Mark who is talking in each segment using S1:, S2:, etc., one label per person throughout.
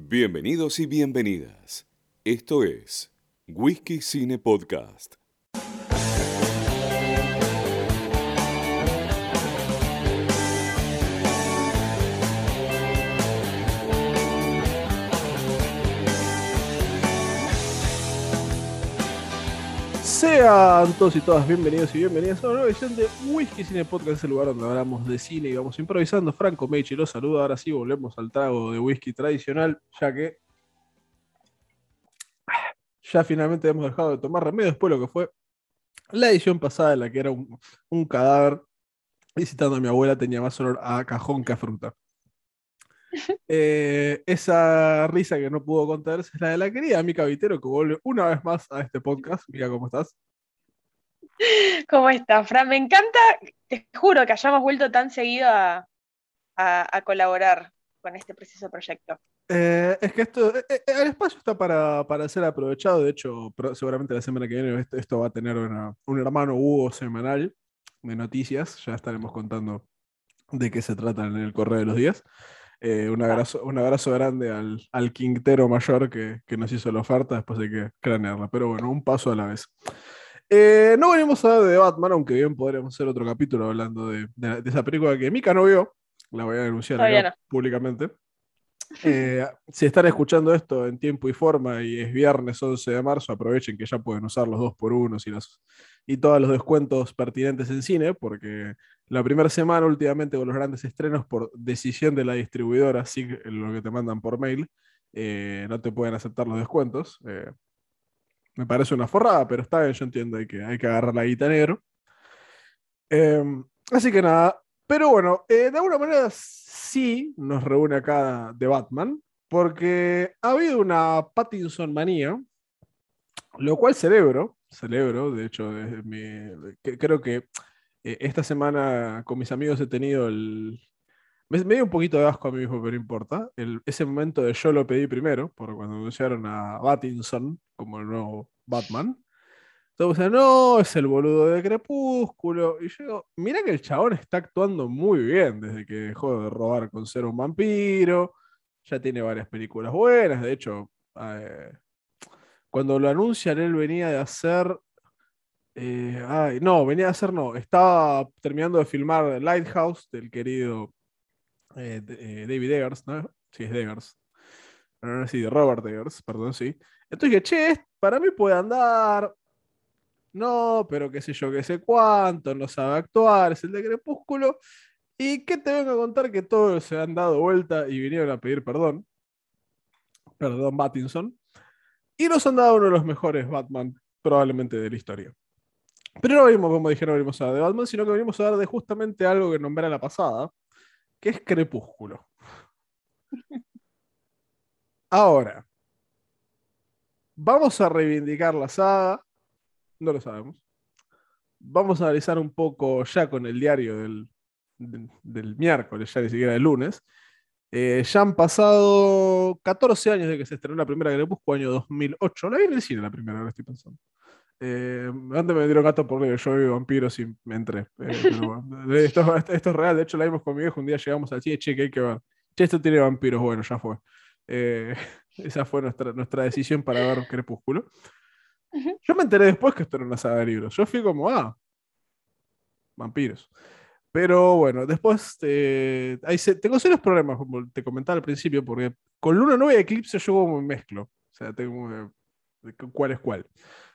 S1: Bienvenidos y bienvenidas. Esto es Whisky Cine Podcast.
S2: Sean todos y todas bienvenidos y bienvenidas a una nueva edición de Whisky Cine Podcast, el lugar donde hablamos de cine y vamos improvisando. Franco Mechi los saluda. Ahora sí volvemos al trago de whisky tradicional, ya que ya finalmente hemos dejado de tomar remedio después de lo que fue la edición pasada en la que era un, un cadáver visitando a mi abuela tenía más olor a cajón que a fruta. Eh, esa risa que no pudo contenerse es la de la querida Mica Vitero, que vuelve una vez más a este podcast. Mira cómo estás.
S3: ¿Cómo estás, Fran? Me encanta, te juro que hayamos vuelto tan seguido a, a- a colaborar con este preciso proyecto.
S2: Eh, es que esto, eh, eh, el espacio está para, para ser aprovechado. De hecho, pro- seguramente la semana que viene esto, esto va a tener una- un hermano Hugo semanal de noticias. Ya estaremos contando de qué se trata en el correo de los días. Eh, un, abrazo, un abrazo grande al, al Quintero mayor que, que nos hizo la oferta después de que cranearla. Pero bueno, un paso a la vez. Eh, no venimos a hablar de Batman, aunque bien podríamos hacer otro capítulo hablando de, de- de esa película que Mika no vio. La voy a denunciar
S3: no.
S2: públicamente. Eh, si están escuchando esto en tiempo y forma y es viernes 11 de marzo, aprovechen que ya pueden usar los dos por unos y, las, y todos los descuentos pertinentes en cine, porque la primera semana últimamente con los grandes estrenos por decisión de la distribuidora, sí, lo que te mandan por mail, eh, no te pueden aceptar los descuentos. Eh, me parece una forrada, pero está bien, yo entiendo, que, hay que agarrar la guita negro. Eh, así que nada, pero bueno, de alguna manera sí nos reúne acá de Batman, porque ha habido una Pattinson manía, lo cual celebro, celebro, de hecho, desde mi- creo que eh, esta semana con mis amigos he tenido el... Me, dio un poquito de asco a mí mismo, pero no importa. Ese momento de yo lo pedí primero, por cuando anunciaron a Pattinson como el nuevo Batman. Todos decían, no, es el boludo de Crepúsculo. Y yo digo, mira que el chabón está actuando muy bien desde que dejó de robar con ser un vampiro. Ya tiene varias películas buenas. De hecho, eh, cuando lo anuncian, él venía de hacer. eh, ay, no, venía de hacer, no. Estaba terminando de filmar Lighthouse del querido eh, David Eggers, ¿no? Sí, es Eggers. No, no, sí, Robert Eggers, perdón, sí. Entonces dije, che, para mí puede andar. No, pero qué sé yo, qué sé cuánto, no sabe actuar, es el de Crepúsculo. ¿Y qué te vengo a contar? Que todos se han dado vuelta y vinieron a pedir perdón. Perdón, Pattinson. Y nos han dado uno de los mejores Batman, probablemente de la historia. Pero no venimos, como dijeron, no venimos a hablar de Batman, sino que venimos a hablar de justamente algo que nombré la pasada, que es Crepúsculo. Ahora, vamos a reivindicar la saga, no lo sabemos. Vamos a analizar un poco ya con el diario del, del, del miércoles, ya ni siquiera del lunes. Eh, ya han pasado 14 años de que se estrenó la primera Crepúsculo, año 2008. La vi en el cine la primera, ahora estoy pensando. Eh, antes me dieron gato por yo vi vampiros y me entré. Eh, pero bueno, esto, esto es real, de hecho la vimos con mi viejo, un día llegamos al cine, che, que hay que ver. Che, esto tiene vampiros, bueno, ya fue. Esa fue nuestra, nuestra decisión para ver Crepúsculo. Yo me enteré después que esto era una saga de libros. Yo fui como, ah, vampiros. Pero bueno, después eh, ahí se- tengo serios problemas, como te comentaba al principio, porque con Luna Nueva y Eclipse yo como me mezclo. O sea, tengo eh, cuál es cuál.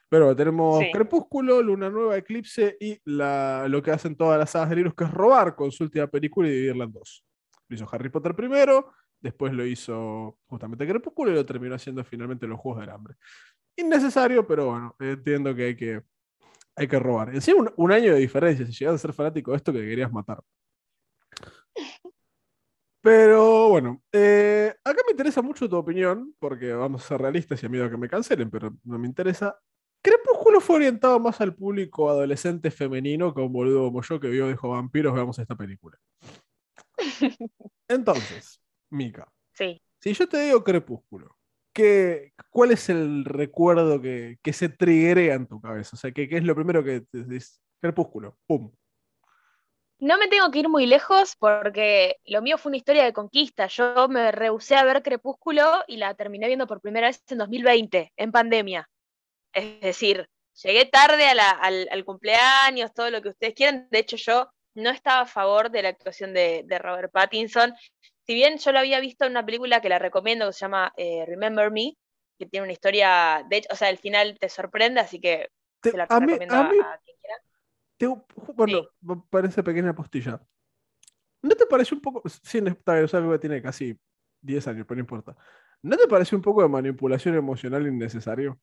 S2: Pero tenemos
S3: Sí.
S2: Crepúsculo, Luna Nueva, Eclipse y la, lo que hacen todas las sagas de libros, que es robar con su última película y dividirla en dos. Lo hizo Harry Potter primero, después lo hizo justamente Crepúsculo y lo terminó haciendo finalmente los Juegos del Hambre. Innecesario, pero bueno, entiendo que hay que, hay que robar. Encima un, un año de diferencia, si llegas a ser fanático de esto que querías matar. Pero bueno, eh, acá me interesa mucho tu opinión, porque vamos a ser realistas y a miedo a que me cancelen, pero no me interesa. Crepúsculo fue orientado más al público adolescente femenino que a un boludo como yo que vio dijo vampiros, veamos esta película. Entonces, Mika,
S3: Sí.
S2: si yo te digo Crepúsculo, ¿qué, ¿cuál es el recuerdo que, que se triguea en tu cabeza? O sea, ¿qué, qué es lo primero que te dices? Crepúsculo, pum.
S3: no me tengo que ir muy lejos porque lo mío fue una historia de conquista. Yo me rehusé a ver Crepúsculo y la terminé viendo por primera vez en 2020, en pandemia. Es decir, llegué tarde al, cumpleaños, todo lo que ustedes quieran. De hecho, yo no estaba a favor de la actuación de, Robert Pattinson. Si bien yo lo había visto en una película que la recomiendo, que se llama eh, Remember Me, que tiene una historia, de hecho, o sea, el final te sorprende, así que se la recomiendo a, quien quiera.
S2: bueno, parece pequeña postilla. ¿No te parece un poco, sí, está es algo que tiene casi 10 años, pero no importa. ¿No te parece un poco de manipulación emocional innecesario?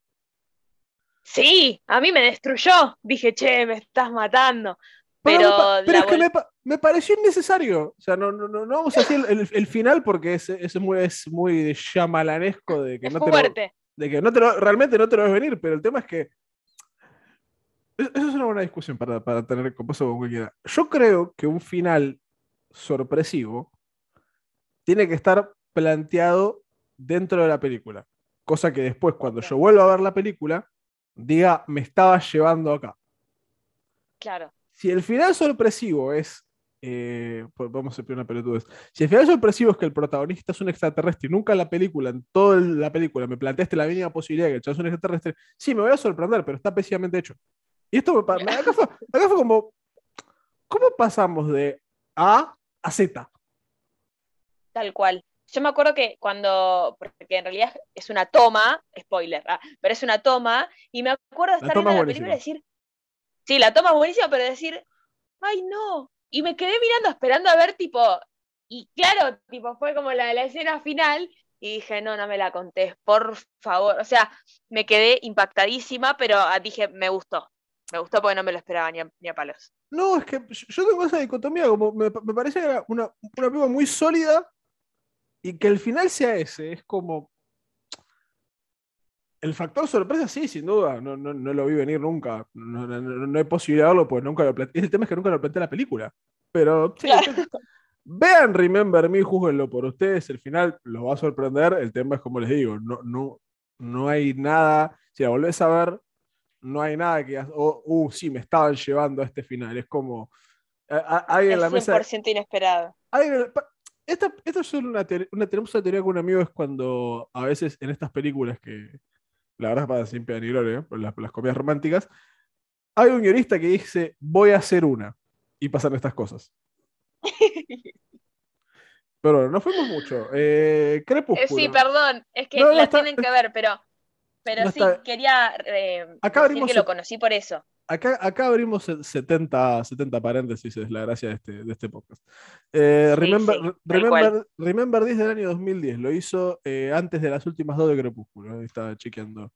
S3: Sí, a mí me destruyó. Dije, che, me estás matando. Pero,
S2: es que me, pareció innecesario. O sea, no, no, no, vamos a decir el, final porque es, es, muy, es muy chamalanesco de que no te lo, de que no te realmente no te lo ves venir, pero el tema es que eso es una buena discusión para, para tener con con cualquiera. Yo creo que un final sorpresivo tiene que estar planteado dentro de la película. Cosa que después, cuando yo vuelvo a ver la película, diga, me estaba llevando acá.
S3: Claro.
S2: Si el final sorpresivo es. Eh, pues vamos a hacer una pelotudez. Si el final sorpresivo es que el protagonista es un extraterrestre y nunca en la película, en toda la película, me planteaste la mínima posibilidad de que el chaval es un extraterrestre, sí, me voy a sorprender, pero está pésimamente hecho. Y esto me, acá, fue, acá fue como. ¿Cómo pasamos de A a Z?
S3: Tal cual. Yo me acuerdo que cuando, porque en realidad es una toma, spoiler, ah, pero es una toma, y me acuerdo de estar en la película y decir, sí, la toma es buenísima, pero decir, ay no, y me quedé mirando, esperando a ver, tipo, y claro, tipo, fue como la, la escena final, y dije, no, no me la contés, por favor, o sea, me quedé impactadísima, pero ah, dije, me gustó, me gustó porque no me lo esperaba ni a, palos.
S2: No, es que yo tengo esa dicotomía, como me, parece que era una, una piba muy sólida, y que el final sea ese, es como. El factor sorpresa, sí, sin duda. No, no, lo vi venir nunca. No, no, hay posibilidad de verlo, pues nunca lo planteé. El tema es que nunca lo planteé la película. Pero sí, vean Remember Me, júguenlo por ustedes. El final los va a sorprender. El tema es como les digo, no, no, no hay nada. Si la volvés a ver, no hay nada que. Oh, uh, sí, me estaban llevando a este final. Es como.
S3: Hay en la mesa. 100% inesperado.
S2: Esta, es una, una, tenemos una teoría con un amigo, es cuando a veces en estas películas que la verdad es para siempre ni gloria, las, las comedias románticas, hay un guionista que dice, voy a hacer una, y pasan estas cosas. pero no fuimos mucho. Eh, Crepúsculo.
S3: Eh, sí, perdón, es que la tienen que ver, pero, pero sí, quería eh, decir que lo conocí por eso.
S2: Acá, acá, abrimos 70, 70 paréntesis, es la gracia de este, de este podcast. Eh, remember, remember, remember, 10 del año 2010, lo hizo eh, antes de las últimas dos de Crepúsculo, estaba chequeando.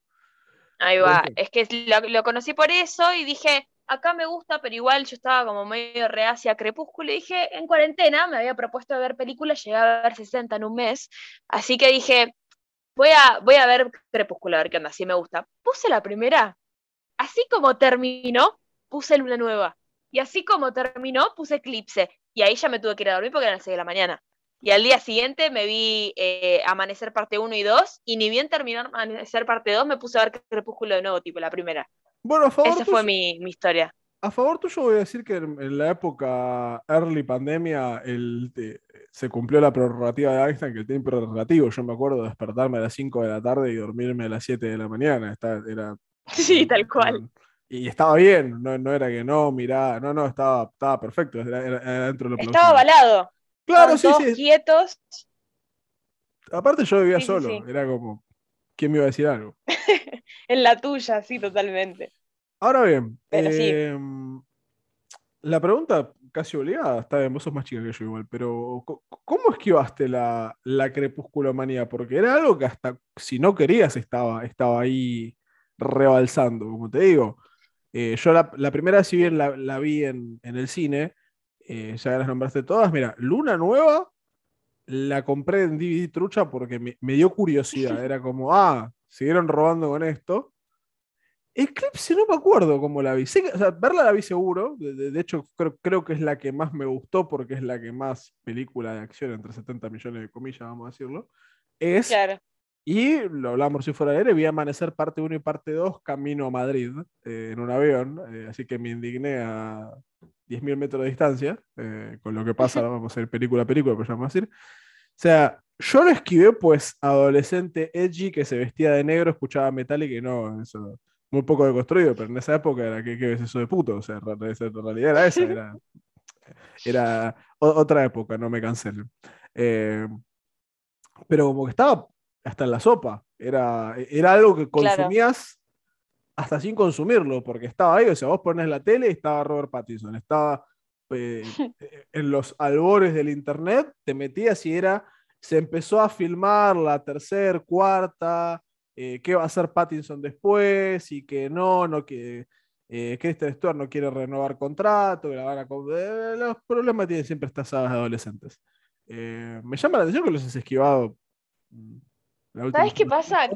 S3: Ahí va, es que lo, conocí por eso y dije, acá me gusta, pero igual yo estaba como medio reacia a Crepúsculo y dije, en cuarentena me había propuesto ver películas, llegué a ver 60 en un mes, así que dije, voy a, voy a ver Crepúsculo, a ver qué onda, si me gusta. Puse la primera así como terminó, puse Luna Nueva. Y así como terminó, puse Eclipse. Y ahí ya me tuve que ir a dormir porque eran las 6 de la mañana. Y al día siguiente me vi eh, Amanecer parte 1 y 2. Y ni bien terminó Amanecer parte 2, me puse a ver Crepúsculo de nuevo, tipo la primera.
S2: Bueno, a favor
S3: Esa fue mi, historia.
S2: A favor tuyo voy a decir que en, la época early pandemia el, se cumplió la prerrogativa de Einstein, que el tiempo prerrogativo. Yo me acuerdo de despertarme a las 5 de la tarde y dormirme a las 7 de la mañana. Está, era
S3: Sí, tal cual.
S2: Y estaba bien, no, no era que no, mirá, no, no, estaba, estaba perfecto, era, dentro de lo
S3: Estaba avalado.
S2: Claro, sí, sí.
S3: quietos.
S2: Aparte yo vivía solo, era como, ¿quién me iba a decir algo?
S3: en la tuya, sí, totalmente.
S2: Ahora bien, em, la pregunta casi obligada, está bien, vos sos más chica que yo igual, pero ¿cómo esquivaste la, la crepusculomanía? Porque era algo que hasta si no querías estaba, estaba ahí rebalsando, como te digo. Eh, yo la, primera, si bien la, vi en, el cine, eh, ya las nombraste todas. Mira, Luna Nueva la compré en DVD trucha porque me, dio curiosidad. Era como, ah, siguieron robando con esto. Eclipse no me acuerdo cómo la vi. verla la vi seguro. De, hecho, creo, que es la que más me gustó porque es la que más película de acción entre 70 millones de comillas, vamos a decirlo. Es. Y lo hablamos si fuera de aire, vi Amanecer parte 1 y parte 2 camino a Madrid eh, en un avión, eh, así que me indigné a 10.000 metros de distancia, eh, con lo que pasa, vamos a ir película a película, pero ya vamos a decir. O sea, yo lo esquivé, pues, adolescente edgy que se vestía de negro, escuchaba metal y que no, eso, muy poco deconstruido, pero en esa época era, ¿qué, qué es eso de puto? O sea, en realidad era esa, era, era otra época, no me cancelen. Eh, pero como que estaba hasta en la sopa, era, era algo que consumías hasta sin consumirlo, porque estaba ahí, o sea, vos pones la tele y estaba Robert Pattinson, estaba eh, en los albores del internet, te metías y era, se empezó a filmar la tercera, cuarta, eh, qué va a hacer Pattinson después y que no, no que eh, Kristen Stewart no quiere renovar contrato, que la van a eh, los problemas tienen siempre estas sagas de adolescentes. me llama la atención que los has esquivado.
S3: ¿Sabes qué pasa?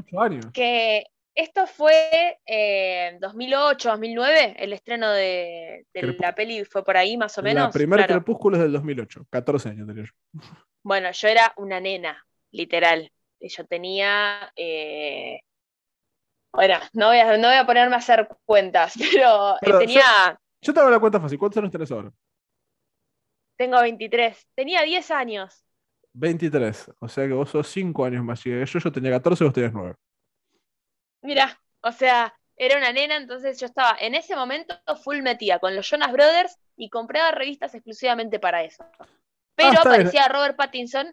S3: Que esto fue en 2008, 2009, el estreno de, la peli fue por ahí más o menos.
S2: La primera Crepúsculo es del 2008, 14 años tenía yo.
S3: Bueno, yo era una nena, literal. Yo tenía. Eh, bueno, no voy, a, no voy a ponerme a hacer cuentas, pero, eh, tenía.
S2: Yo, te hago la cuenta fácil. ¿Cuántos años tenés ahora?
S3: Tengo 23. Tenía 10 años.
S2: 23. O sea que vos sos 5 años más que yo. Yo tenía 14 y vos tenías 9.
S3: Mira, o sea, era una nena, entonces yo estaba en ese momento full metida con los Jonas Brothers y compraba revistas exclusivamente para eso. Pero ah, aparecía Robert Pattinson.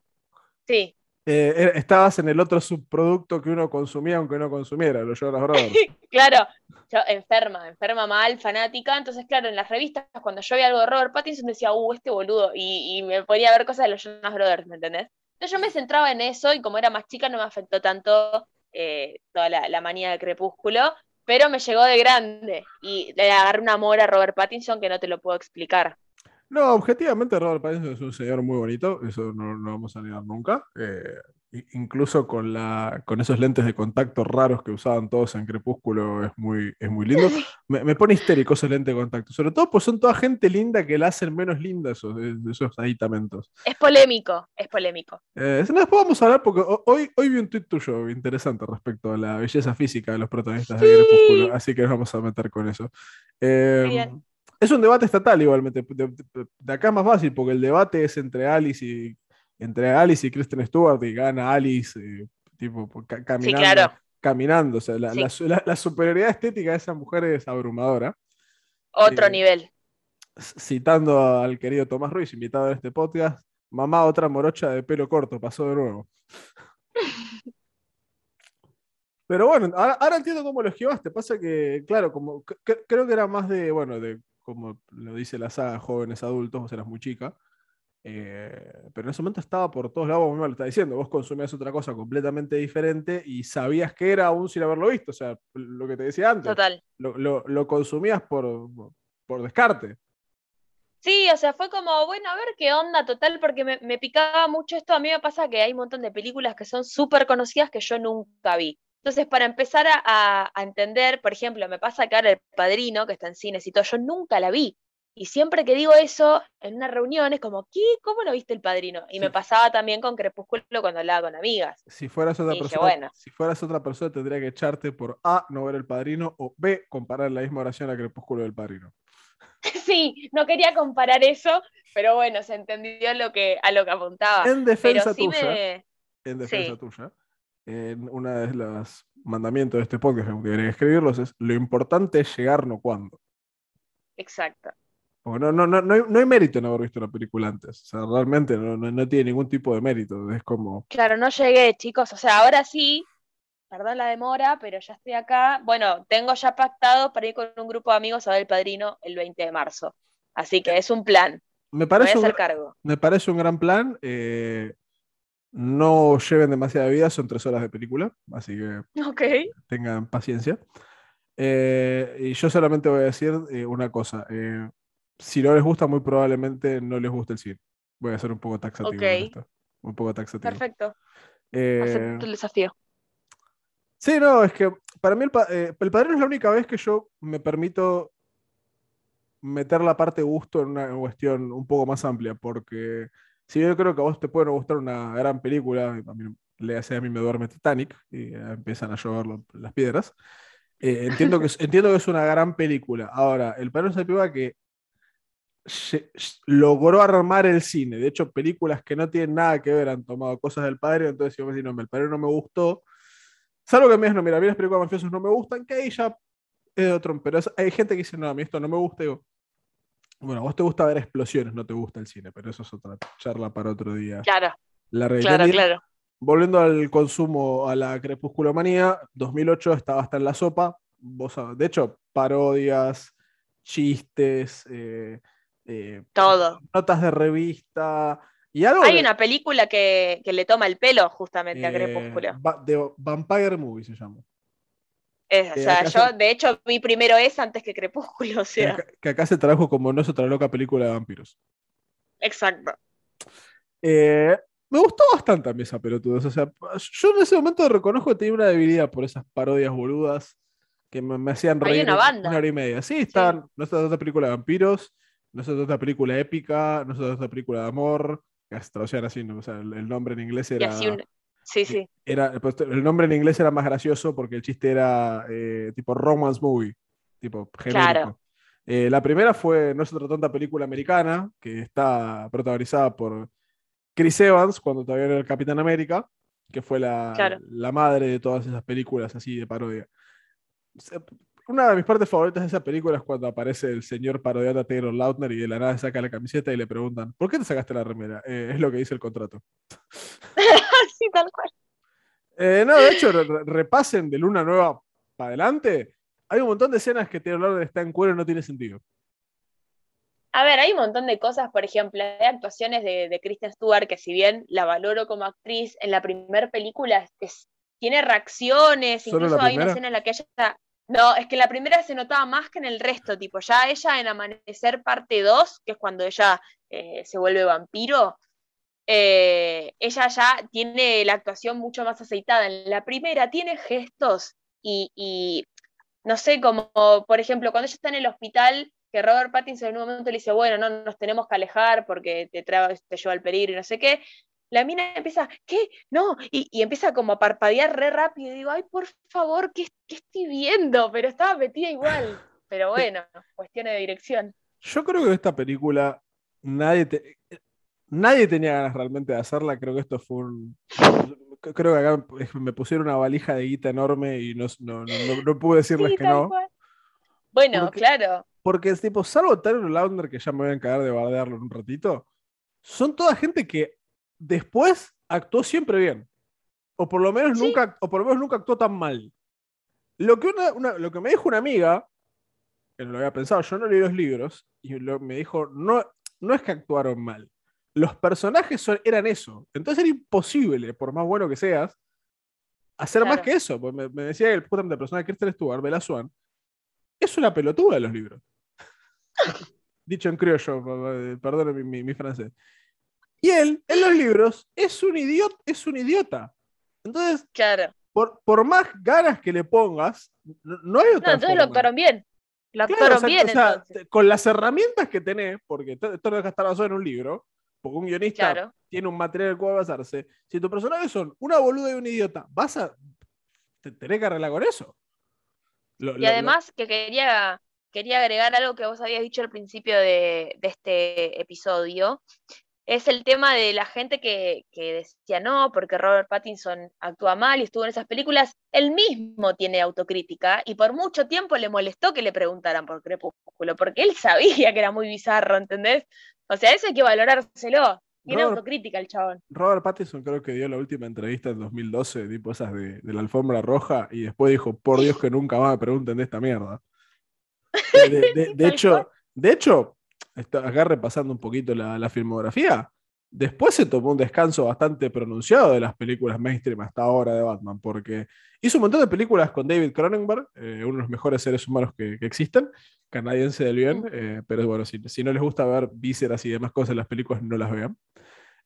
S3: Sí,
S2: eh, estabas en el otro subproducto que uno consumía aunque no consumiera, lo Jonas Brothers.
S3: claro, yo enferma, enferma mal, fanática. Entonces, claro, en las revistas, cuando yo veía algo de Robert Pattinson, decía, uh, este boludo. Y, me ponía a ver cosas de los Jonas Brothers, ¿me entendés? Entonces yo me centraba en eso y como era más chica no me afectó tanto eh, toda la, manía de crepúsculo, pero me llegó de grande y le agarré un amor a Robert Pattinson que no te lo puedo explicar.
S2: No, objetivamente Robert Pattinson es un señor muy bonito, eso no lo vamos a negar nunca. Eh, incluso con, la, con esos lentes de contacto raros que usaban todos en Crepúsculo es muy, es muy lindo. Me, pone histérico esos lentes de contacto, sobre todo pues son toda gente linda que la hacen menos linda esos, esos aditamentos.
S3: Es polémico, es polémico.
S2: Eh, después vamos a hablar porque hoy, hoy vi un tuit tuyo interesante respecto a la belleza física de los protagonistas de Crepúsculo, así que nos vamos a meter con eso. Eh, bien. Es un debate estatal igualmente. De, acá es más fácil porque el debate es entre Alice y entre Alice y Kristen Stewart y gana Alice eh, tipo caminando. Caminando. O sea, la, superioridad estética de esa mujer es abrumadora.
S3: Otro eh, nivel.
S2: Citando al querido Tomás Ruiz, invitado a este podcast, mamá otra morocha de pelo corto, pasó de nuevo. Pero bueno, ahora, entiendo cómo lo esquivaste. Pasa que, claro, como creo que era más de, bueno, de como lo dice la saga, jóvenes adultos, vos eras muy chica. Eh, pero en ese momento estaba por todos lados, vos me lo está diciendo, vos consumías otra cosa completamente diferente y sabías que era aún sin haberlo visto, o sea, lo que te decía antes.
S3: Total.
S2: Lo, consumías por, por descarte.
S3: Sí, o sea, fue como, bueno, a ver qué onda total, porque me, me, picaba mucho esto. A mí me pasa que hay un montón de películas que son súper conocidas que yo nunca vi. Entonces, para empezar a, entender, por ejemplo, me pasa que ahora El Padrino, que está en cines y todo, yo nunca la vi. Y siempre que digo eso en una reunión es como, ¿qué? ¿Cómo no viste El Padrino? Y me pasaba también con Crepúsculo cuando hablaba con amigas.
S2: Si fueras otra persona, si fueras otra persona tendría que echarte por A, no ver El Padrino, o B, comparar la misma oración a Crepúsculo del Padrino.
S3: Sí, no quería comparar eso, pero bueno, se entendió lo que, a lo que apuntaba.
S2: En defensa tuya. En defensa tuya en una de los mandamientos de este podcast que debería escribirlos es lo importante es llegar, no cuando.
S3: Exacto.
S2: no, no, no, no, hay, mérito en haber visto una película antes. O sea, realmente no, tiene ningún tipo de mérito. Es como.
S3: Claro, no llegué, chicos. O sea, ahora sí, perdón la demora, pero ya estoy acá. Bueno, tengo ya pactado para ir con un grupo de amigos a ver el padrino el 20 de marzo. Así que es un plan.
S2: Me parece, un, cargo. me parece un gran plan. Eh, no lleven demasiada vida, son tres horas de película, así que tengan paciencia. Eh, y yo solamente voy a decir eh, una cosa. Eh, si no les gusta, muy probablemente no les guste el cine. Voy a ser un poco taxativo. Esto. Un poco taxativo.
S3: Perfecto. Acepto el desafío.
S2: Sí, no, es que para mí el, el padrino es la única vez que yo me permito meter la parte gusto en una cuestión un poco más amplia, porque si yo creo que a vos te puede gustar una gran película, le hace a mí me duerme Titanic y empiezan a llover las piedras. Eh, entiendo, que es, entiendo que es una gran película. Ahora, El Padrino se piba que logró armar el cine. De hecho, películas que no tienen nada que ver han tomado cosas del padre. Entonces, si yo me digo, no, el padre no me gustó. Salvo que a mí no, mira, a mí las películas mafiosas no me gustan, que ahí ya es de otro. Pero hay gente que dice, no, a mí esto no me gusta. Digo, bueno, a vos te gusta ver explosiones, no te gusta el cine, pero eso es otra charla para otro día.
S3: Claro.
S2: La
S3: claro, claro.
S2: Volviendo al consumo, a la crepusculomanía, 2008 estaba hasta en la sopa. Vos, de hecho, parodias, chistes, eh, eh,
S3: todo.
S2: Notas de revista. Y algo
S3: Hay una película que, le toma el pelo justamente a eh, Crepúsculo.
S2: de Vampire Movie se llama.
S3: O sea, yo de hecho vi primero esa antes que Crepúsculo. O sea.
S2: Que, acá, se trajo como no es otra loca película de vampiros.
S3: Exacto.
S2: Eh, me gustó bastante a mí esa pelotuda. O sea, yo en ese momento reconozco que tenía una debilidad por esas parodias boludas que me, hacían reír
S3: una, banda.
S2: una hora y media. Sí, están, no es otra película de vampiros, no es otra película épica, no es otra película de amor, que se traducían así, o sea, el, nombre en inglés era...
S3: Sí, sí.
S2: Era, pues, el nombre en inglés era más gracioso porque el chiste era eh, tipo romance movie, tipo genérico. Claro. Eh, la primera fue No es otra tonta película americana, que está protagonizada por Chris Evans, cuando todavía era el Capitán América, que fue la, la madre de todas esas películas así de parodia. Una de mis partes favoritas de esa película es cuando aparece el señor parodiando a Taylor Lautner y de la nada saca la camiseta y le preguntan, ¿por qué te sacaste la remera? Eh, es lo que dice el contrato.
S3: sí, tal cual.
S2: Eh, no, de hecho, repasen de Luna Nueva para adelante. Hay un montón de escenas que Taylor Lautner está en cuero y no tiene sentido.
S3: A ver, hay un montón de cosas, por ejemplo, hay actuaciones de, Kristen Stewart que si bien la valoro como actriz, en la primera película tiene reacciones, incluso hay una escena en la que ella. No, es que en la primera se notaba más que en el resto, tipo, ya ella en Amanecer parte 2, que es cuando ella eh, se vuelve vampiro, eh, ella ya tiene la actuación mucho más aceitada. En la primera tiene gestos y, y no sé, como por ejemplo, cuando ella está en el hospital que Robert Pattinson en un momento le dice, bueno, no nos tenemos que alejar porque te, te lleva al peligro y no sé qué. La mina empieza, ¿qué? No, y, empieza como a parpadear re rápido. Y digo, ay, por favor, ¿qué, estoy viendo? Pero estaba metida igual. Pero bueno, cuestiones de dirección.
S2: Yo creo que esta película nadie, nadie tenía ganas realmente de hacerla. Creo que esto fue un. Creo que acá me pusieron una valija de guita enorme y no, no, pude decirles que no.
S3: Bueno, claro.
S2: Porque es tipo, salvo Taylor Lautner, que ya me voy a encargar de bardearlo en un ratito, son toda gente que después actuó siempre bien. O por lo menos, nunca, o por lo menos nunca actuó tan mal. Lo que, lo que me dijo una amiga, que no lo había pensado, yo no leí los libros, y me dijo, no, no es que actuaron mal. Los personajes eran eso. Entonces era imposible, por más bueno que seas, hacer más que eso. Pues me, decía el de personaje de Kristen Stewart, Bella Swan, es una pelotuda de los libros. Dicho en criollo, perdón mi, francés. Y él, en los libros, es un idiota. Es un idiota. Entonces,
S3: claro.
S2: por, por más ganas que le pongas, no, hay otra.
S3: No, entonces lo actuaron bien. Lo actuaron bien.
S2: con las herramientas que tenés, porque esto deja estar basado en un libro, porque un guionista tiene un material al cual basarse. Si tus personajes son una boluda y un idiota, vas a. tener que arreglar con eso.
S3: y además que quería quería agregar algo que vos habías dicho al principio de, este episodio. Es el tema de la gente que, decía no, porque Robert Pattinson actúa mal y estuvo en esas películas. Él mismo tiene autocrítica y por mucho tiempo le molestó que le preguntaran por Crepúsculo, porque él sabía que era muy bizarro, ¿entendés? O sea, eso hay que valorárselo. Tiene autocrítica el chabón.
S2: Robert Pattinson creo que dio la última entrevista en 2012, tipo esas de, de la alfombra roja, y después dijo, por Dios que nunca más me pregunten de esta mierda. De, hecho, de hecho, acá repasando un poquito la, filmografía, después se tomó un descanso bastante pronunciado de las películas mainstream hasta ahora de Batman, porque hizo un montón de películas con David Cronenberg, eh, uno de los mejores seres humanos que, existen, canadiense del bien, eh, pero bueno, si, no les gusta ver vísceras y demás cosas en las películas, no las vean.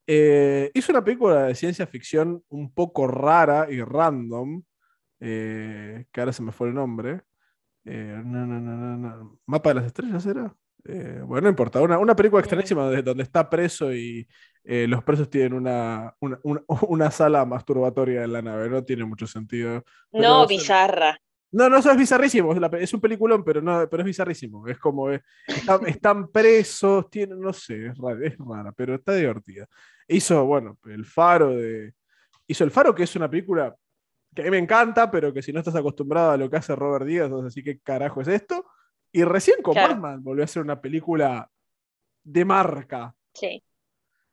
S2: Eh, hizo una película de ciencia ficción un poco rara y random, que ahora se me fue el nombre, eh, no, no, no, no, ¿Mapa de las estrellas era? Eh, bueno, no importa. Una, una película extrañísima donde, está preso y eh, los presos tienen una, una, sala masturbatoria en la nave. No tiene mucho sentido.
S3: No, bizarra.
S2: No, no, eso es bizarrísimo. Es un peliculón, pero, no, pero es bizarrísimo. Es como. Eh, están, presos, tienen, no sé, es rara, es rara, pero está divertida. Hizo, bueno, El Faro de. Hizo El Faro, que es una película que a mí me encanta, pero que si no estás acostumbrado a lo que hace Robert Díaz, entonces así qué carajo es esto. Y recién con Batman volvió a hacer una película de marca.
S3: Sí.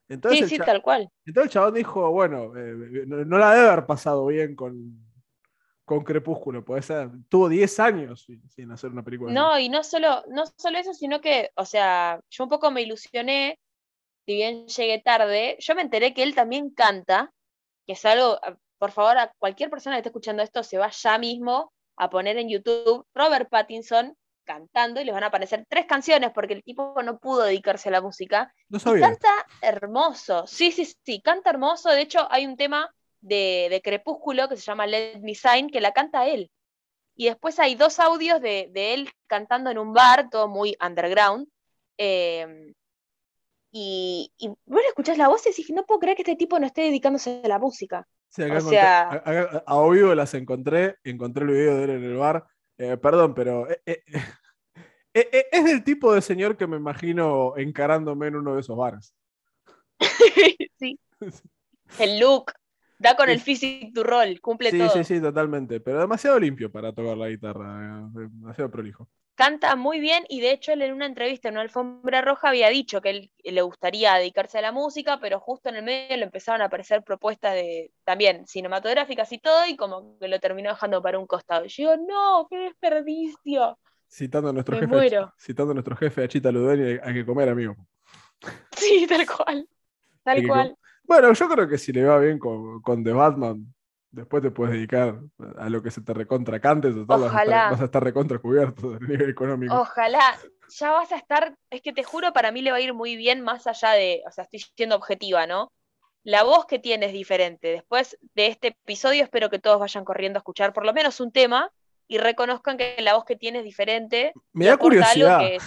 S3: Entonces sí, sí, tal cual.
S2: Entonces el chabón dijo, bueno, eh, no, la debe haber pasado bien con, con Crepúsculo, pues tuvo 10 años sin hacer una película.
S3: No, y no solo, no solo eso, sino que, o sea, yo un poco me ilusioné, si bien llegué tarde, yo me enteré que él también canta, que es algo, por favor, a cualquier persona que esté escuchando esto se va ya mismo a poner en YouTube Robert Pattinson cantando y les van a aparecer tres canciones porque el tipo no pudo dedicarse a la música.
S2: No
S3: y canta hermoso. Sí, sí, sí, canta hermoso. De hecho, hay un tema de, Crepúsculo que se llama Let Me Sign que la canta él. Y después hay dos audios de, él cantando en un bar, todo muy underground. Em, y, y vos escuchás la voz y decís, no puedo creer que este tipo no esté dedicándose a la música.
S2: Sí, acá a, a, vivo las encontré, encontré el video de él en el bar eh, perdón, pero eh, eh, es del tipo de señor que me imagino encarándome en uno de esos bares.
S3: sí. El look, da con el physic tu rol, cumple todo.
S2: Sí, sí, sí, totalmente. Pero demasiado limpio para tocar la guitarra, demasiado prolijo.
S3: Canta muy bien y de hecho él en una entrevista en una alfombra roja había dicho que él le gustaría dedicarse a la música, pero justo en el medio le empezaron a aparecer propuestas de también cinematográficas y todo y como que lo terminó dejando para un costado. Y yo, no, qué desperdicio.
S2: Citando a nuestro jefe, citando a nuestro jefe Achita Ludeni, hay que comer, amigo.
S3: Sí, tal cual. Tal cual.
S2: Bueno, yo creo que si le va bien con, con The Batman, después te puedes dedicar a lo que se te recontra cante, Ojalá. Vas, a estar, recontra cubierto a nivel económico.
S3: Ojalá, ya vas a estar, es que te juro, para mí le va a ir muy bien más allá de, o sea, estoy siendo objetiva, ¿no? La voz que tiene es diferente. Después de este episodio espero que todos vayan corriendo a escuchar por lo menos un tema y reconozcan que la voz que tiene es diferente.
S2: Me da curiosidad.
S3: es,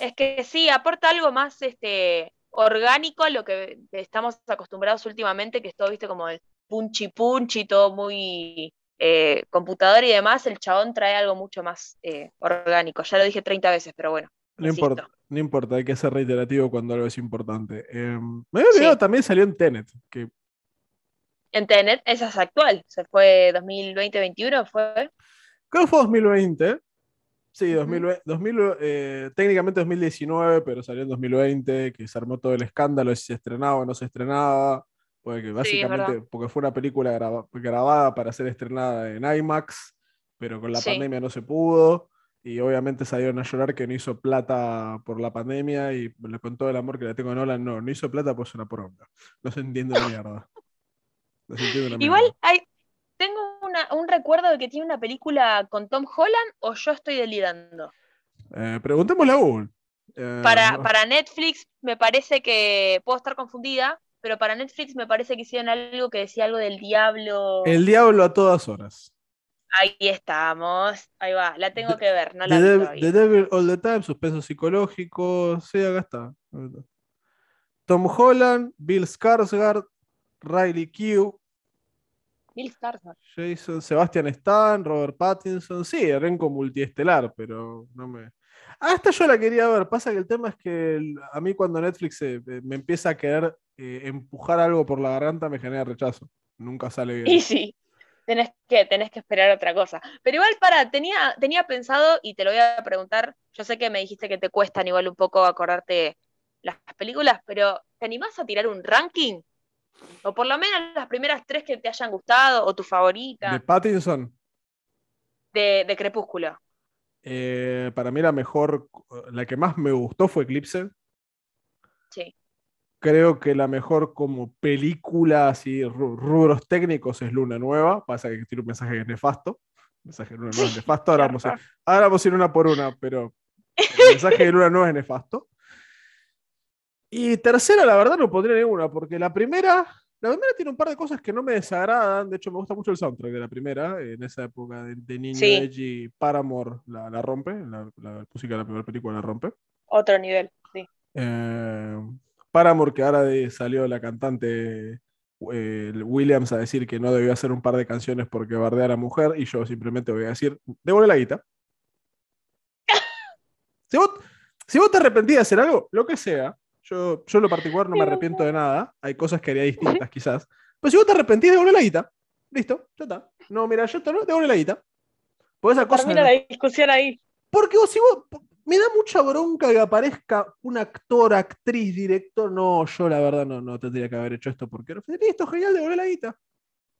S3: es que sí, aporta algo más este, orgánico a lo que estamos acostumbrados últimamente, que es todo, viste, como el punchi punchi, todo muy eh, computador y demás, el chabón trae algo mucho más eh, orgánico. Ya lo dije 30 veces, pero bueno.
S2: No importa, no importa, hay que ser reiterativo cuando algo es importante. Em, me había olvidado, también salió en Tenet. Que...
S3: En Tenet, esa es actual, se fue 2020-21, fue.
S2: Creo que fue 2020. Sí, 2020, eh, técnicamente 2019, pero salió en 2020, que se armó todo el escándalo si se estrenaba o no se estrenaba. Porque básicamente, porque fue una película grabada para ser estrenada en IMAX, pero con la pandemia no se pudo. Y obviamente salieron a llorar que no hizo plata por la pandemia y con todo el amor que le tengo a Nolan, no, no hizo plata pues una poronga. No se entiende la mierda.
S3: Igual hay, tengo un recuerdo de que tiene una película con Tom Holland o yo estoy delirando.
S2: Eh, preguntémosle a Google.
S3: Eh, para, para Netflix me parece que puedo estar confundida, pero para Netflix me parece que hicieron algo que decía algo del diablo.
S2: El diablo a todas horas.
S3: Ahí estamos, ahí va, la tengo que ver, no la
S2: vi The Devil All the Time, suspenso psicológico, sí, acá está. Tom Holland, Bill Skarsgård, Riley Q.
S3: Bill Skarsgård.
S2: Jason, Sebastian Stan, Robert Pattinson, sí, elenco multiestelar, pero no me... Ah, esta yo la quería ver. Pasa que el tema es que a mí cuando Netflix me empieza a querer eh, empujar algo por la garganta me genera rechazo. Nunca sale bien.
S3: Y sí, tenés que, tenés que esperar otra cosa. Pero igual, para, tenía, tenía pensado, y te lo voy a preguntar, yo sé que me dijiste que te cuestan igual un poco acordarte las películas, pero ¿te animás a tirar un ranking? O por lo menos las primeras tres que te hayan gustado, o tu favorita.
S2: ¿De Pattinson?
S3: De, de Crepúsculo.
S2: Eh, para mí la mejor, la que más me gustó fue Eclipse.
S3: Sí.
S2: Creo que la mejor como película, así, rubros técnicos, es Luna Nueva. Pasa que tiene un mensaje nefasto. mensaje de Luna Nueva es nefasto. Ahora vamos, a, ahora vamos a ir una por una, pero el mensaje de Luna Nueva es nefasto. Y tercera, la verdad, no pondría ninguna, porque la primera la primera tiene un par de cosas que no me desagradan. De hecho, me gusta mucho el soundtrack de la primera. En esa época de, de niño Edgy, Paramore la, la rompe. La, música de la primera película la rompe.
S3: Otro nivel, sí.
S2: Eh, Paramore, que ahora salió la cantante eh, Williams a decir que no debió hacer un par de canciones porque bardea a la mujer, y yo simplemente voy a decir, devuelve la guita. si, vos, si vos te arrepentís de hacer algo, lo que sea, yo, yo en lo particular no me arrepiento de nada, hay cosas que haría distintas quizás, pero si vos te arrepentís, devuelve la guita. Listo, ya está. No, mira, yo te devuelve la guita.
S3: esa cosa Termina la discusión ahí.
S2: Porque vos, si vos, me da mucha bronca que aparezca un actor, actriz, director. No, yo la verdad no, no tendría que haber hecho esto porque esto es genial, devolver la guita.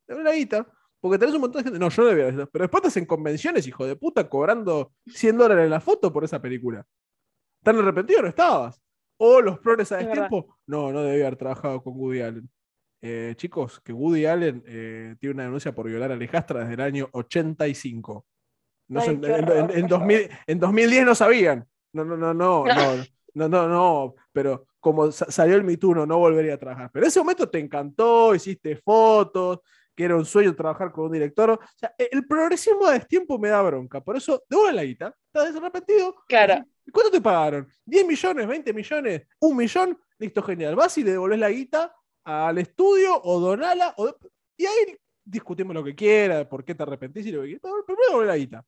S2: Devolver la guita. Porque tenés un montón de gente. No, yo no debía Pero después estás en convenciones, hijo de puta, cobrando 100 dólares en la foto por esa película. ¿Tan arrepentido no estabas? O los progres a tiempo. No, no debía haber trabajado con Woody Allen. Eh, chicos, que Woody Allen eh, tiene una denuncia por violar a Alejastra desde el año 85 en, 2010 no sabían. No, no, no, no, no, no, no, no, pero como salió el mituno, no volvería a trabajar. Pero en ese momento te encantó, hiciste fotos, que era un sueño trabajar con un director. O sea, e, el progresismo de tiempo me da bronca. Por eso, devuelve la guita. ¿Estás desarrepentido?
S3: Claro.
S2: ¿Cuánto te pagaron? ¿10 millones? ¿20 millones? ¿Un millón? Listo, genial. Vas y le devolves la guita al estudio o donala. Y ahí discutimos lo que quieras, por qué te arrepentís y lo que quieras. Pero primero devuelve la guita.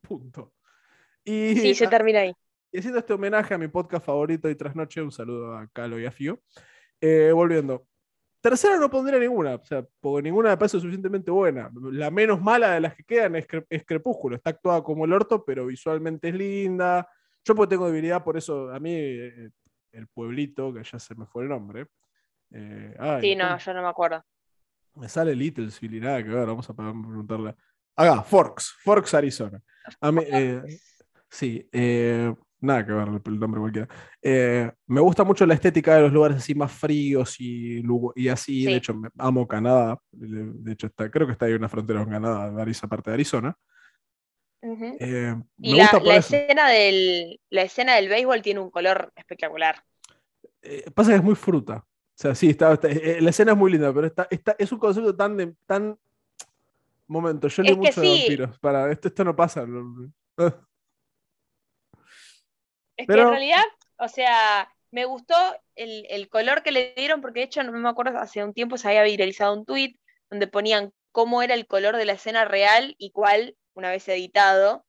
S2: Punto.
S3: Y, sí, se termina ahí.
S2: Y haciendo este homenaje a mi podcast favorito y trasnoche, un saludo a Calo y a Fío. Eh, volviendo. Tercera no pondría ninguna, o sea, porque ninguna me parece suficientemente buena. La menos mala de las que quedan es, Crepúsculo. Está actuada como el orto, pero visualmente es linda. Yo porque tengo debilidad, por eso a mí eh, el pueblito, que ya se me fue el nombre.
S3: Eh, sí, no, yo no me acuerdo.
S2: Me sale Littlesville y nada que ver, vamos a preguntarle. Haga, Forks, Forks, Arizona. Eh, sí, eh, nada que ver el nombre cualquiera. Eh, me gusta mucho la estética de los lugares así más fríos y, y así. De hecho, amo Canadá. De hecho, está, creo que está ahí una frontera con Canadá, esa parte de Arizona.
S3: y la, escena del, la escena del béisbol tiene un color espectacular.
S2: pasa que es muy fruta. O sea, sí, está, la escena es muy linda, pero está, está, es un concepto tan, tan Momento, yo leo mucho de vampiros. Para, esto, esto no pasa.
S3: Es que en realidad, o sea, me gustó el, color que le dieron, porque de hecho, no me acuerdo, hace un tiempo se había viralizado un tweet donde ponían cómo era el color de la escena real y cuál, una vez editado.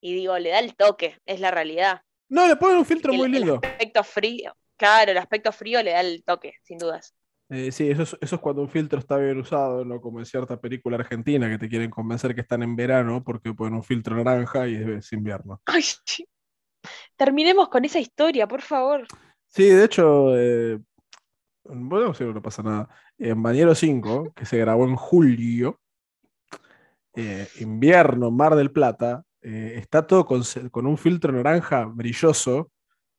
S3: Y digo, le da el toque, es la realidad.
S2: No, le ponen un filtro muy lindo.
S3: El aspecto frío, claro, el aspecto frío le da el toque, sin dudas.
S2: Eh, sí, eso es, cuando un filtro está bien usado, ¿no? Como en cierta película argentina que te quieren convencer que están en verano porque ponen un filtro naranja y es, invierno.
S3: Ay, Terminemos con esa historia, por favor.
S2: Sí, de hecho, eh, bueno, no pasa nada. En Bañero 5, que se grabó en julio, eh, invierno, Mar del Plata, está todo con, un filtro naranja brilloso,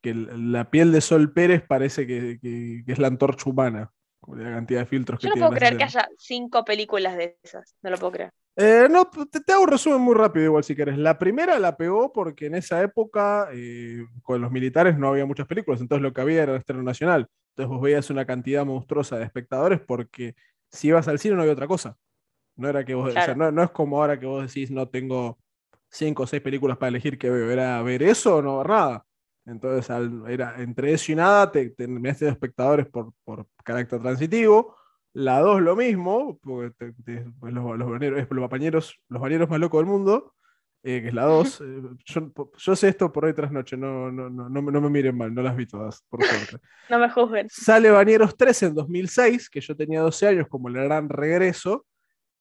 S2: que la piel de Sol Pérez parece que es la antorcha humana la cantidad de filtros
S3: Yo no puedo creer que haya cinco películas de esas, no lo puedo creer.
S2: Eh, no, te, hago un resumen muy rápido igual si querés. La primera la pegó porque en esa época eh, con los militares no había muchas películas, entonces lo que había era el estreno nacional. Entonces vos veías una cantidad monstruosa de espectadores porque si ibas al cine no había otra cosa. No era que vos, no, no, es como ahora que vos decís no tengo cinco o seis películas para elegir que veo, era ver eso o no ver nada. Entonces, era entre eso y nada, te, te espectadores por, por, carácter transitivo. La 2 lo mismo, porque pues los, los, bañeros, los, bañeros, los bañeros más locos del mundo, eh, que es la 2. Eh, yo, sé esto por hoy tras noche, no, no, no, no, me miren mal, no las vi todas, por suerte.
S3: no me juzguen.
S2: Sale Bañeros 3 en 2006, que yo tenía 12 años, como el gran regreso.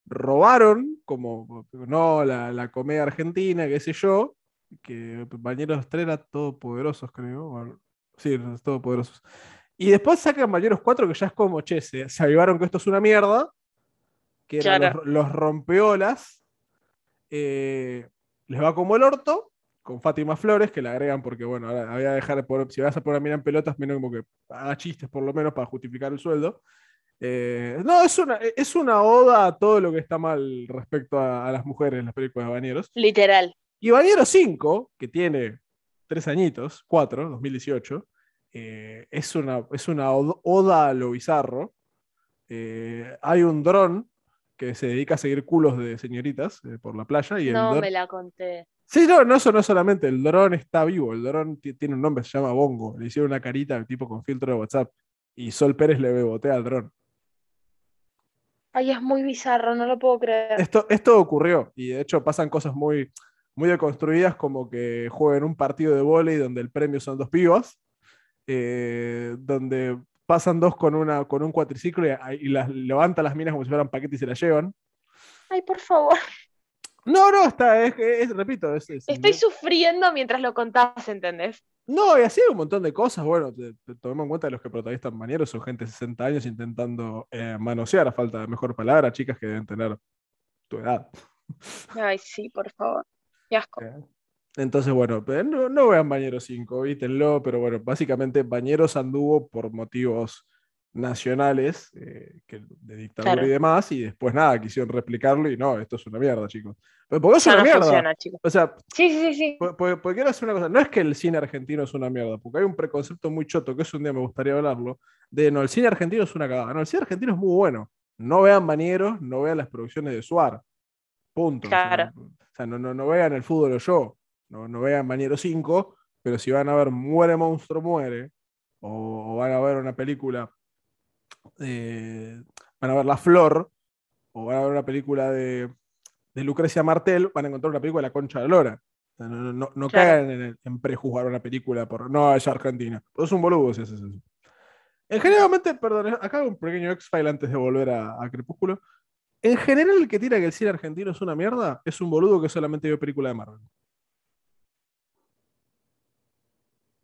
S2: Robaron, como no la, la comedia argentina, qué sé yo, que Bañeros 3 era todopoderosos, creo. Sí, todopoderosos. Y después sacan Bañeros 4, que ya es como, che, se, se avivaron que esto es una mierda, que eran los, rompeolas. Eh, les va como el orto, con Fátima Flores, que le agregan porque, bueno, ahora que dejar, por, si vas a poner a mirar en pelotas, menos como que haga chistes por lo menos para justificar el sueldo. Eh, no, es una, es una oda a todo lo que está mal respecto a, a las mujeres en las películas de Bañeros.
S3: Literal.
S2: Y Bañero 5, que tiene tres añitos, cuatro, 2018, eh, es, una, es una oda a lo bizarro. Eh, hay un dron que se dedica a seguir culos de señoritas eh, por la playa. Y
S3: no me la conté.
S2: Sí, no, no, eso no solamente, el dron está vivo, el dron tiene un nombre, se llama Bongo, le hicieron una carita tipo con filtro de WhatsApp y Sol Pérez le bebotea al dron.
S3: Ay, es muy bizarro, no lo puedo creer.
S2: Esto, esto ocurrió y de hecho pasan cosas muy, muy deconstruidas como que jueguen un partido de volei donde el premio son dos pibas, eh, donde pasan dos con, una, con un cuatriciclo y, las levanta las minas como si fueran paquetes y se las llevan.
S3: Ay, por favor.
S2: No, no, está, es, repito. Es,
S3: Estoy sufriendo mientras lo contás, ¿entendés?
S2: No, y así hay un montón de cosas. Bueno, tomemos en cuenta que los que protagonistas manieros son gente de 60 años intentando eh, manosear, a falta de mejor palabra, chicas que deben tener tu edad.
S3: Ay, sí, por favor. Qué asco.
S2: Eh, entonces, bueno, no, no vean Bañeros 5, vítenlo, pero bueno, básicamente Bañeros anduvo por motivos nacionales eh, de dictadura y demás, y después nada, quisieron replicarlo y no, esto es una mierda, chicos. Pero porque es una mierda. o sea,
S3: sí, sí, sí.
S2: Porque, quiero hacer una cosa, no es que el cine argentino es una mierda, porque hay un preconcepto muy choto, que es un día me gustaría hablarlo, de no, el cine argentino es una cagada. No, el cine argentino es muy bueno. No vean Bañeros, no vean las producciones de Suar. Punto.
S3: Claro.
S2: O sea, no, no, no vean el fútbol o yo, no, no vean Bañero 5, pero si van a ver Muere Monstruo Muere, o van a ver una película eh, van a ver La Flor o van a ver una película de, Lucrecia Martel, van a encontrar una película de La Concha de Lora. no, no, caigan en, prejuzgar una película por no, es Argentina. Pues es un boludo si haces eso. En generalmente, perdón, acá hago un pequeño X-File antes de volver a, Crepúsculo. En general, el que tira que el cine argentino es una mierda es un boludo que solamente vio película de Marvel.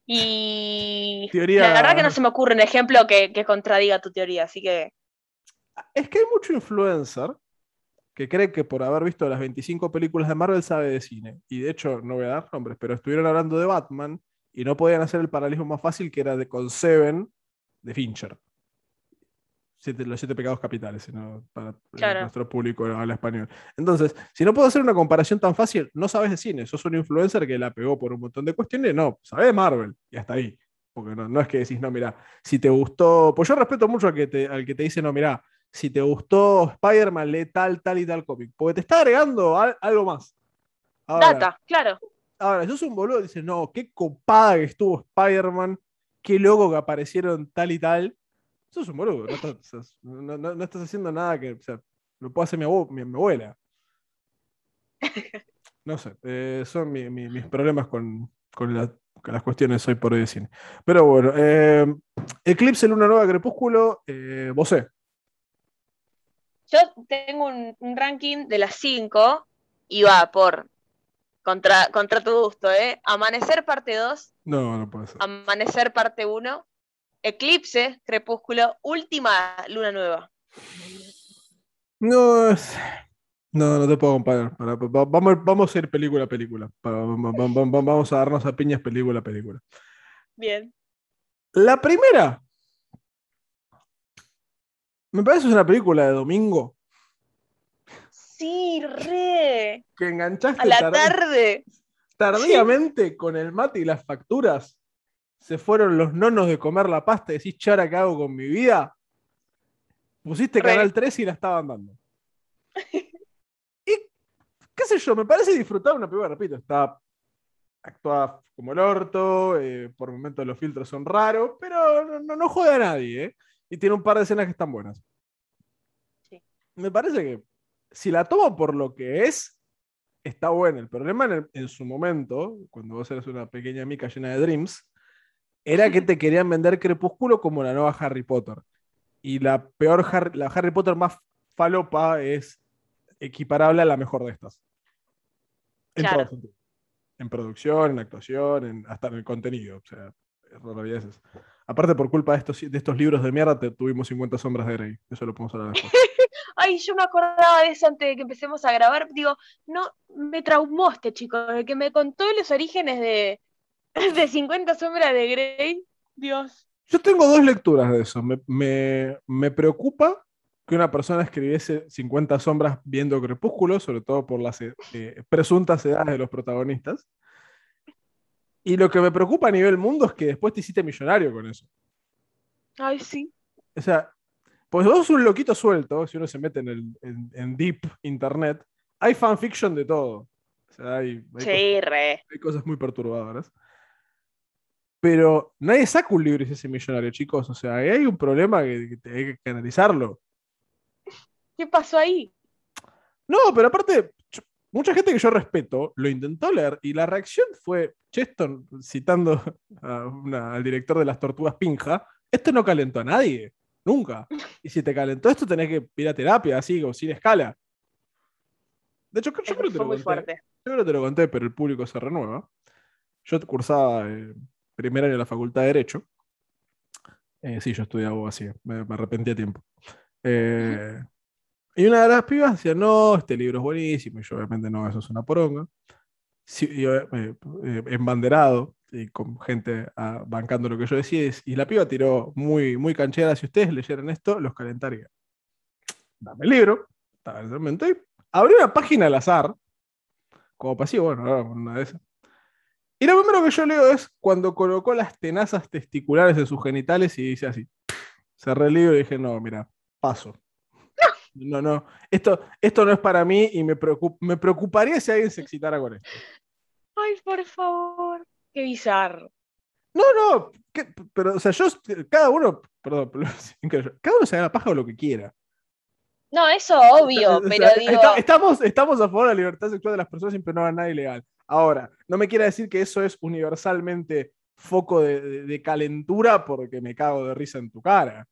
S3: Y la verdad que no se me ocurre un ejemplo que, contradiga tu teoría, así que...
S2: Es que hay mucho influencer que cree que por haber visto las 25 películas de Marvel sabe de cine. Y de hecho, no voy a dar nombres, pero estuvieron hablando de Batman y no podían hacer el paralelismo más fácil que era de con Seven de Fincher los siete pecados capitales, sino para nuestro público habla español. Entonces, si no puedo hacer una comparación tan fácil, no sabes de cine, sos un influencer que la pegó por un montón de cuestiones, no, sabes Marvel, y hasta ahí. Porque no, es que decís, no, mira, si te gustó, pues yo respeto mucho al que te, al que te dice, no, mira, si te gustó Spider-Man, lee tal, tal y tal cómic, porque te está agregando algo más.
S3: Data, claro.
S2: Ahora, yo soy un boludo, dices, no, qué copada que estuvo Spider-Man, qué loco que aparecieron tal y tal es un boludo. No estás, haciendo nada que. O sea, lo puede hacer mi, abuela. No sé. Eh, son mis problemas con, las cuestiones hoy por hoy de cine. Pero bueno. Eh, Eclipse, Luna Nueva, Crepúsculo. Eh, sé
S3: Yo tengo un, ranking de las 5 y va por. Contra, contra tu gusto, ¿eh? Amanecer parte 2.
S2: No, no puede ser.
S3: Amanecer parte 1. Eclipse, Crepúsculo, última luna nueva.
S2: No, no, no te puedo comparar. vamos, vamos a ir película a película. vamos a darnos a piñas película a película.
S3: Bien.
S2: La primera. Me parece una película de domingo.
S3: Sí, re.
S2: Que enganchaste
S3: a la tarde.
S2: Tardíamente con el mate y las facturas se fueron los nonos de comer la pasta y decís, chara, ¿qué hago con mi vida? Pusiste Canal 3 y la estaban dando. y qué sé yo, me parece disfrutar una película, repito, está actuada como el orto, eh, por momentos los filtros son raros, pero no, no, jode a nadie, ¿eh? Y tiene un par de escenas que están buenas. Me parece que si la tomo por lo que es, está buena. El problema en, en su momento, cuando vos eres una pequeña mica llena de dreams, era que te querían vender Crepúsculo como la nueva Harry Potter. Y la peor Harry, la Harry Potter más falopa es equiparable a la mejor de estas. En todo. En producción, en actuación, hasta en el contenido. O sea, es Aparte, por culpa de estos, de estos libros de mierda, te, tuvimos 50 sombras de Grey. Eso lo podemos hablar después.
S3: Ay, yo me acordaba de eso antes de que empecemos a grabar. Digo, no, me traumó este chico, de que me contó los orígenes de, de 50 sombras de Grey, Dios.
S2: Yo tengo dos lecturas de eso. Me, preocupa que una persona escribiese 50 sombras viendo Crepúsculo, sobre todo por las eh, presuntas edades de los protagonistas. Y lo que me preocupa a nivel mundo es que después te hiciste millonario con eso.
S3: Ay, sí.
S2: O sea, pues vos sos un loquito suelto, si uno se mete en, el, en deep internet, hay fanfiction de todo. O hay,
S3: sí, re.
S2: hay cosas muy perturbadoras. Pero nadie saca un libro y se hace millonario, chicos. O sea, hay un problema que, hay que analizarlo.
S3: ¿Qué pasó ahí?
S2: No, pero aparte, mucha gente que yo respeto lo intentó leer y la reacción fue Cheston citando al director de las tortugas Pinja. Esto no calentó a nadie, nunca. Y si te calentó esto, tenés que ir a terapia, así, o sin escala. De hecho, yo creo que te lo conté. Yo creo que te lo conté, pero el público se renueva. Yo cursaba eh, primer año de la Facultad de Derecho. Eh, sí, yo estudiaba abogacía, me, me arrepentí a tiempo. Eh, y una de las pibas decía, no, este libro es buenísimo. Y yo, obviamente, no, eso es una poronga. Sí, eh, embanderado y con gente ah, bancando lo que yo decía. Y la piba tiró muy, muy canchera. Si ustedes leyeran esto, los calentaría. Dame el libro. Abrí una página al azar. Como pasivo, bueno, una de esas. Y lo primero que yo leo es cuando colocó las tenazas testiculares en sus genitales y dice así. Cerré el libro y dije, no, mira, paso. No, no. Esto, esto no es para mí y me, me preocuparía si alguien se excitara con esto.
S3: Ay, por favor. Qué bizarro.
S2: No, no. pero, o sea, yo, cada uno, perdón, cada uno se haga paja o lo que quiera.
S3: No, eso obvio, pero digo.
S2: estamos, estamos a favor de la libertad sexual de las personas, siempre no hagan nada ilegal. Ahora, no me quiera decir que eso es universalmente foco de calentura porque me cago de risa en tu cara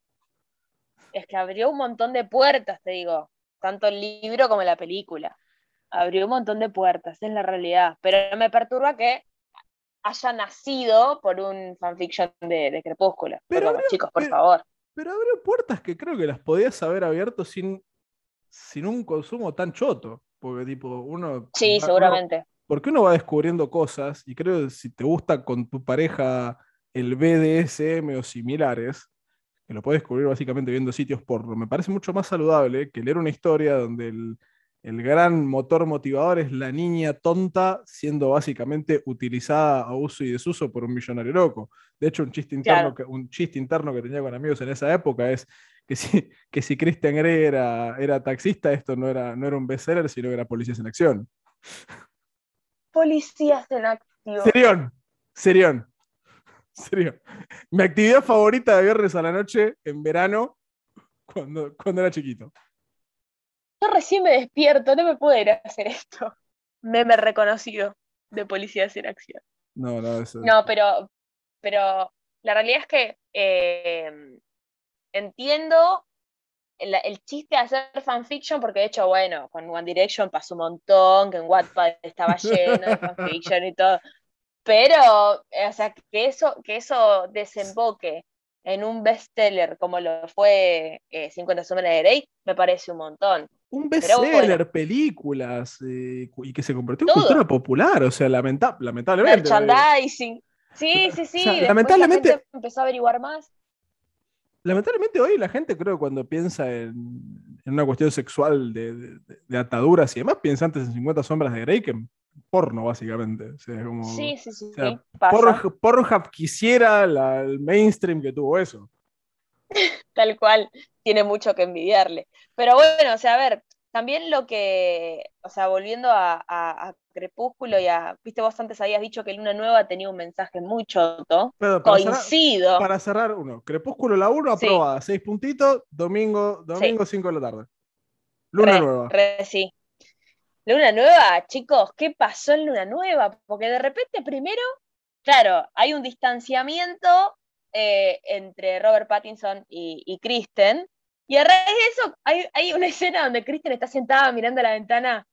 S3: es que abrió un montón de puertas, te digo, tanto el libro como la película. Abrió un montón de puertas, es la realidad. Pero me perturba que haya nacido por un fanfiction de, Crepúsculo. Pero, chicos, por favor.
S2: Pero abrió puertas que creo que las podías haber abierto sin, sin un consumo tan choto. Porque, tipo, uno.
S3: Sí, seguramente.
S2: Porque uno va descubriendo cosas y creo que si te gusta con tu pareja el BDSM o similares, que lo puedes descubrir básicamente viendo sitios porno, me parece mucho más saludable que leer una historia donde el, gran motor motivador es la niña tonta siendo básicamente utilizada a uso y desuso por un millonario loco. De hecho, un chiste interno, que, un chiste interno que tenía con amigos en esa época es que si, que si Christian Grey era, era taxista, esto no era, no era un bestseller, sino que era Policías en Acción.
S3: Policías en Acción.
S2: Serión, serión serio. Mi actividad favorita de viernes a la noche en verano, cuando, cuando era chiquito.
S3: Yo recién me despierto, no me puedo ir a hacer esto. Meme reconocido de policías en acción.
S2: No, no, eso.
S3: No, pero, pero la realidad es que eh, entiendo el, el, chiste de hacer fanfiction, porque de hecho, bueno, con One Direction pasó un montón, que en Wattpad estaba lleno de fanfiction y todo. Pero, o sea, que eso, que eso desemboque en un bestseller como lo fue 50 eh, sombras de Grey, me parece un montón.
S2: Un bestseller, películas, eh, y que se convirtió en cultura popular, o sea, lamentablemente.
S3: Merchandising. Sí, sí, sí.
S2: lamentablemente.
S3: empezó a averiguar más.
S2: Lamentablemente hoy la gente creo cuando piensa en, una cuestión sexual de, ataduras y demás, piensa antes en 50 sombras de Grey que porno, básicamente.
S3: sí, sí, sí.
S2: Pornhub quisiera el mainstream que tuvo eso.
S3: Tal cual, tiene mucho que envidiarle. Pero bueno, o sea, a ver, también lo que, o sea, volviendo a, Crepúsculo y a, viste, vos antes habías dicho que Luna Nueva tenía un mensaje muy choto. Coincido.
S2: para cerrar uno, Crepúsculo la 1 aprobada, seis puntitos, domingo, domingo 5 de la tarde. Luna Nueva.
S3: sí. Luna Nueva, chicos, ¿qué pasó en Luna Nueva? Porque de repente primero, claro, hay un distanciamiento eh, entre Robert Pattinson y, Kristen, y a raíz de eso hay, una escena donde Kristen está sentada mirando a la ventana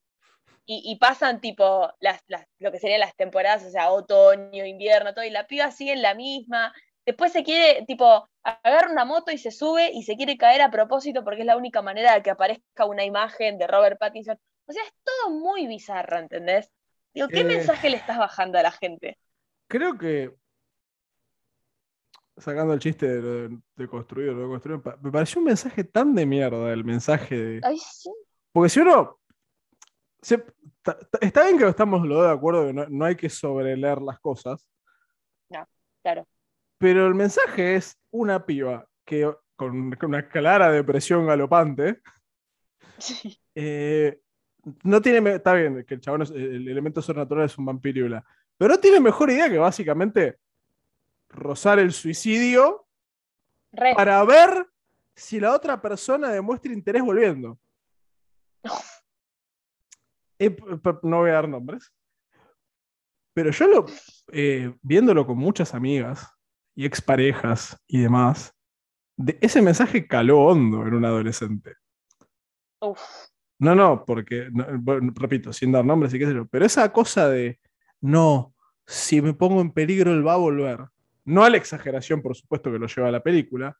S3: y, pasan tipo las, lo que serían las temporadas, o sea, otoño, invierno, todo, y la piba sigue en la misma. Después se quiere, tipo, agarra una moto y se sube y se quiere caer a propósito porque es la única manera de que aparezca una imagen de Robert Pattinson. O sea, es todo muy bizarro, ¿entendés? Digo, ¿qué eh, mensaje le estás bajando a la gente?
S2: Creo que, sacando el chiste de, de construir lo de construir, me pareció un mensaje tan de mierda el mensaje de...
S3: Ay, sí.
S2: Porque si uno... está bien que estamos los dos de acuerdo que no, hay que sobreleer las cosas.
S3: No, claro.
S2: Pero el mensaje es una piba que con, una clara depresión galopante sí. eh, no tiene, está bien que el chabón, el elemento sobrenatural es un vampiro y bla, pero no tiene mejor idea que básicamente rozar el suicidio para ver si la otra persona demuestra interés volviendo. Eh, no voy a dar nombres. Pero yo lo, eh, viéndolo con muchas amigas y exparejas y demás, ese mensaje caló hondo en un adolescente. No, no, porque, repito, sin dar nombres y qué sé yo, pero esa cosa de, no, si me pongo en peligro, él va a volver. No a la exageración, por supuesto, que lo lleva a la película.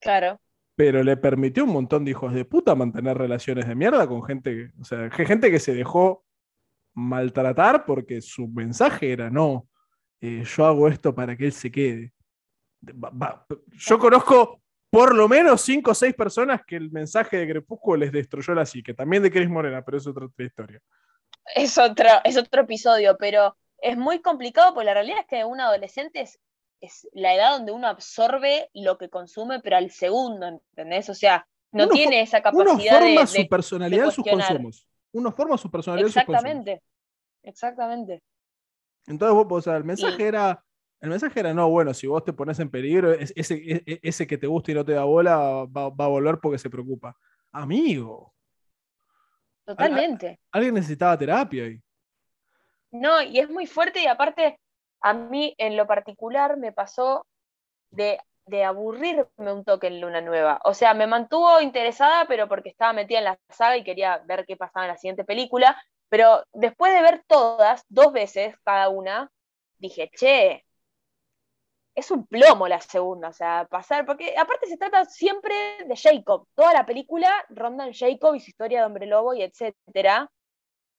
S3: Claro.
S2: Pero le permitió un montón de hijos de puta mantener relaciones de mierda con gente, o sea, gente que se dejó maltratar porque su mensaje era, no, eh, yo hago esto para que él se quede. Yo conozco por lo menos cinco o seis personas que el mensaje de Crepúsculo les destruyó la psique, también de Cris Morena, pero es otra, historia.
S3: Es otro, es otro episodio, pero es muy complicado porque la realidad es que un adolescente es, es la edad donde uno absorbe lo que consume, pero al segundo, ¿entendés? O sea, no tiene esa capacidad
S2: uno forma su personalidad en sus consumos. Uno forma su personalidad en sus consumos.
S3: Exactamente, exactamente.
S2: Entonces, vos, o sea, el mensaje era, el mensaje era, no, bueno, si vos te pones en peligro, ese, e, e, ese que te gusta y no te da bola va, va a volver porque se preocupa. Amigo.
S3: Totalmente.
S2: alguien necesitaba terapia ahí.
S3: No, y es muy fuerte y aparte a mí en lo particular me pasó de, aburrirme un toque en Luna Nueva. O sea, me mantuvo interesada, pero porque estaba metida en la saga y quería ver qué pasaba en la siguiente película. Pero después de ver todas, dos veces cada una, dije, che, es un plomo la segunda, o sea, pasar, porque aparte se trata siempre de Jacob, toda la película ronda en Jacob y su historia de hombre lobo y etcétera,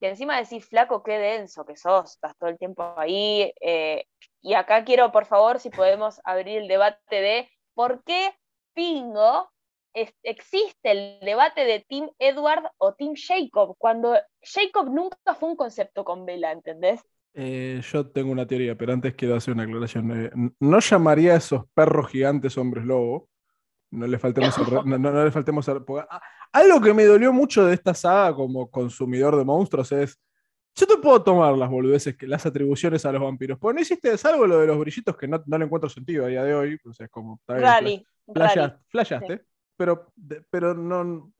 S3: y encima decís, flaco, qué denso que sos, estás todo el tiempo ahí, eh, y acá quiero, por favor, si podemos abrir el debate de por qué Pingo existe el debate de Team Edward o Team Jacob, cuando Jacob nunca fue un concepto con Vela, ¿entendés?
S2: Eh, yo tengo una teoría, pero antes quiero hacer una aclaración. Eh, no llamaría a esos perros gigantes hombres lobo. No le faltemos, no. no, le faltemos algo que me dolió mucho de esta saga como consumidor de monstruos es. Yo te puedo tomar las boludeces, las atribuciones a los vampiros. Pues no hiciste algo lo de los brillitos que no, le encuentro sentido a día de hoy. O sea, es como.
S3: Rally.
S2: Flashaste. Pero, pero no.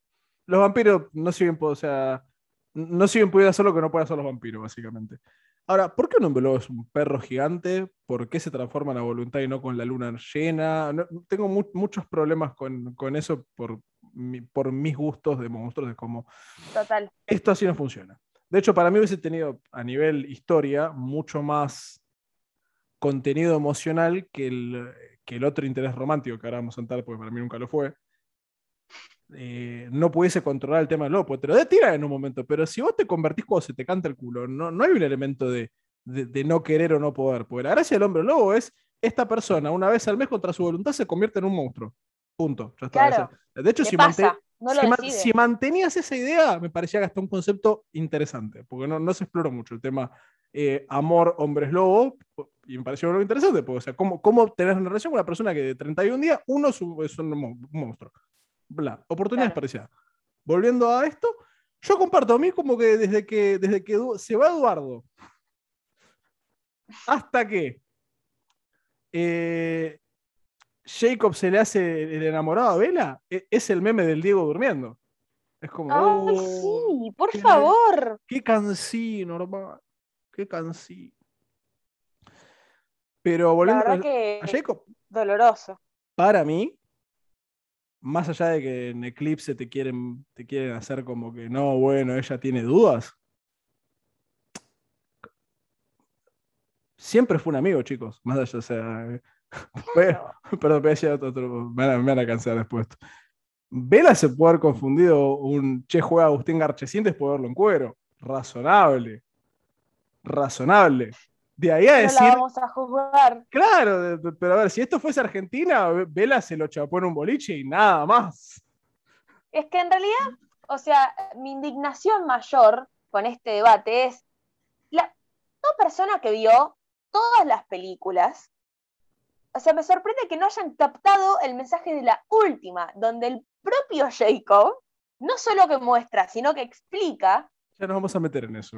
S2: Los vampiros no siguen, o sea, no siguen pudiendo hacer lo que no pueden hacer los vampiros, básicamente. Ahora, ¿por qué un hombre es un perro gigante? ¿Por qué se transforma en la voluntad y no con la luna llena? tengo muchos problemas con, eso por, por mis gustos de monstruos. Es como.
S3: Total.
S2: Esto así no funciona. De hecho, para mí hubiese tenido a nivel historia mucho más contenido emocional que el, que el otro interés romántico que ahora vamos a entrar, porque para mí nunca lo fue, eh, no pudiese controlar el tema del lobo, te lo tira en un momento, pero si vos te convertís cuando se te canta el culo, no, no hay un elemento de, de, no querer o no poder, porque la gracia del hombre lobo es esta persona una vez al mes contra su voluntad se convierte en un monstruo. Punto. de hecho, si, si, mantenías esa idea, me parecía que hasta un concepto interesante, porque no, no se exploró mucho el tema eh, amor, hombres lobo, y me pareció algo interesante, porque, o sea, ¿cómo, cómo tener una relación con una persona que de 31 días, uno es un monstruo bla, oportunidades parecidas. Volviendo a esto, yo comparto a mí como que desde que, desde que se va Eduardo hasta que eh, Jacob se le hace el enamorado a Vela, e, es el meme del Diego durmiendo. Es como.
S3: ¡Ay, sí! ¡Por favor!
S2: ¡Qué cansino, normal! ¡Qué cansino! Pero volviendo a Jacob.
S3: Doloroso.
S2: Para mí, más allá de que en Eclipse te quieren, te quieren hacer como que no, bueno, ella tiene dudas. Siempre fue un amigo, chicos. Más allá, o sea. a decir otro, me, van a, cansar después. Vela se puede haber confundido un che juega Agustín Garchesín después de verlo en cuero. Razonable. Razonable. De ahí a decir.
S3: vamos a jugar.
S2: Claro, pero a ver, si esto fuese Argentina, Vela se lo chapó en un boliche y nada más.
S3: Es que en realidad, o sea, mi indignación mayor con este debate es la toda persona que vio todas las películas. O sea, me sorprende que no hayan captado el mensaje de la última, donde el propio Jacob no solo que muestra, sino que explica
S2: Ya nos vamos a meter en eso.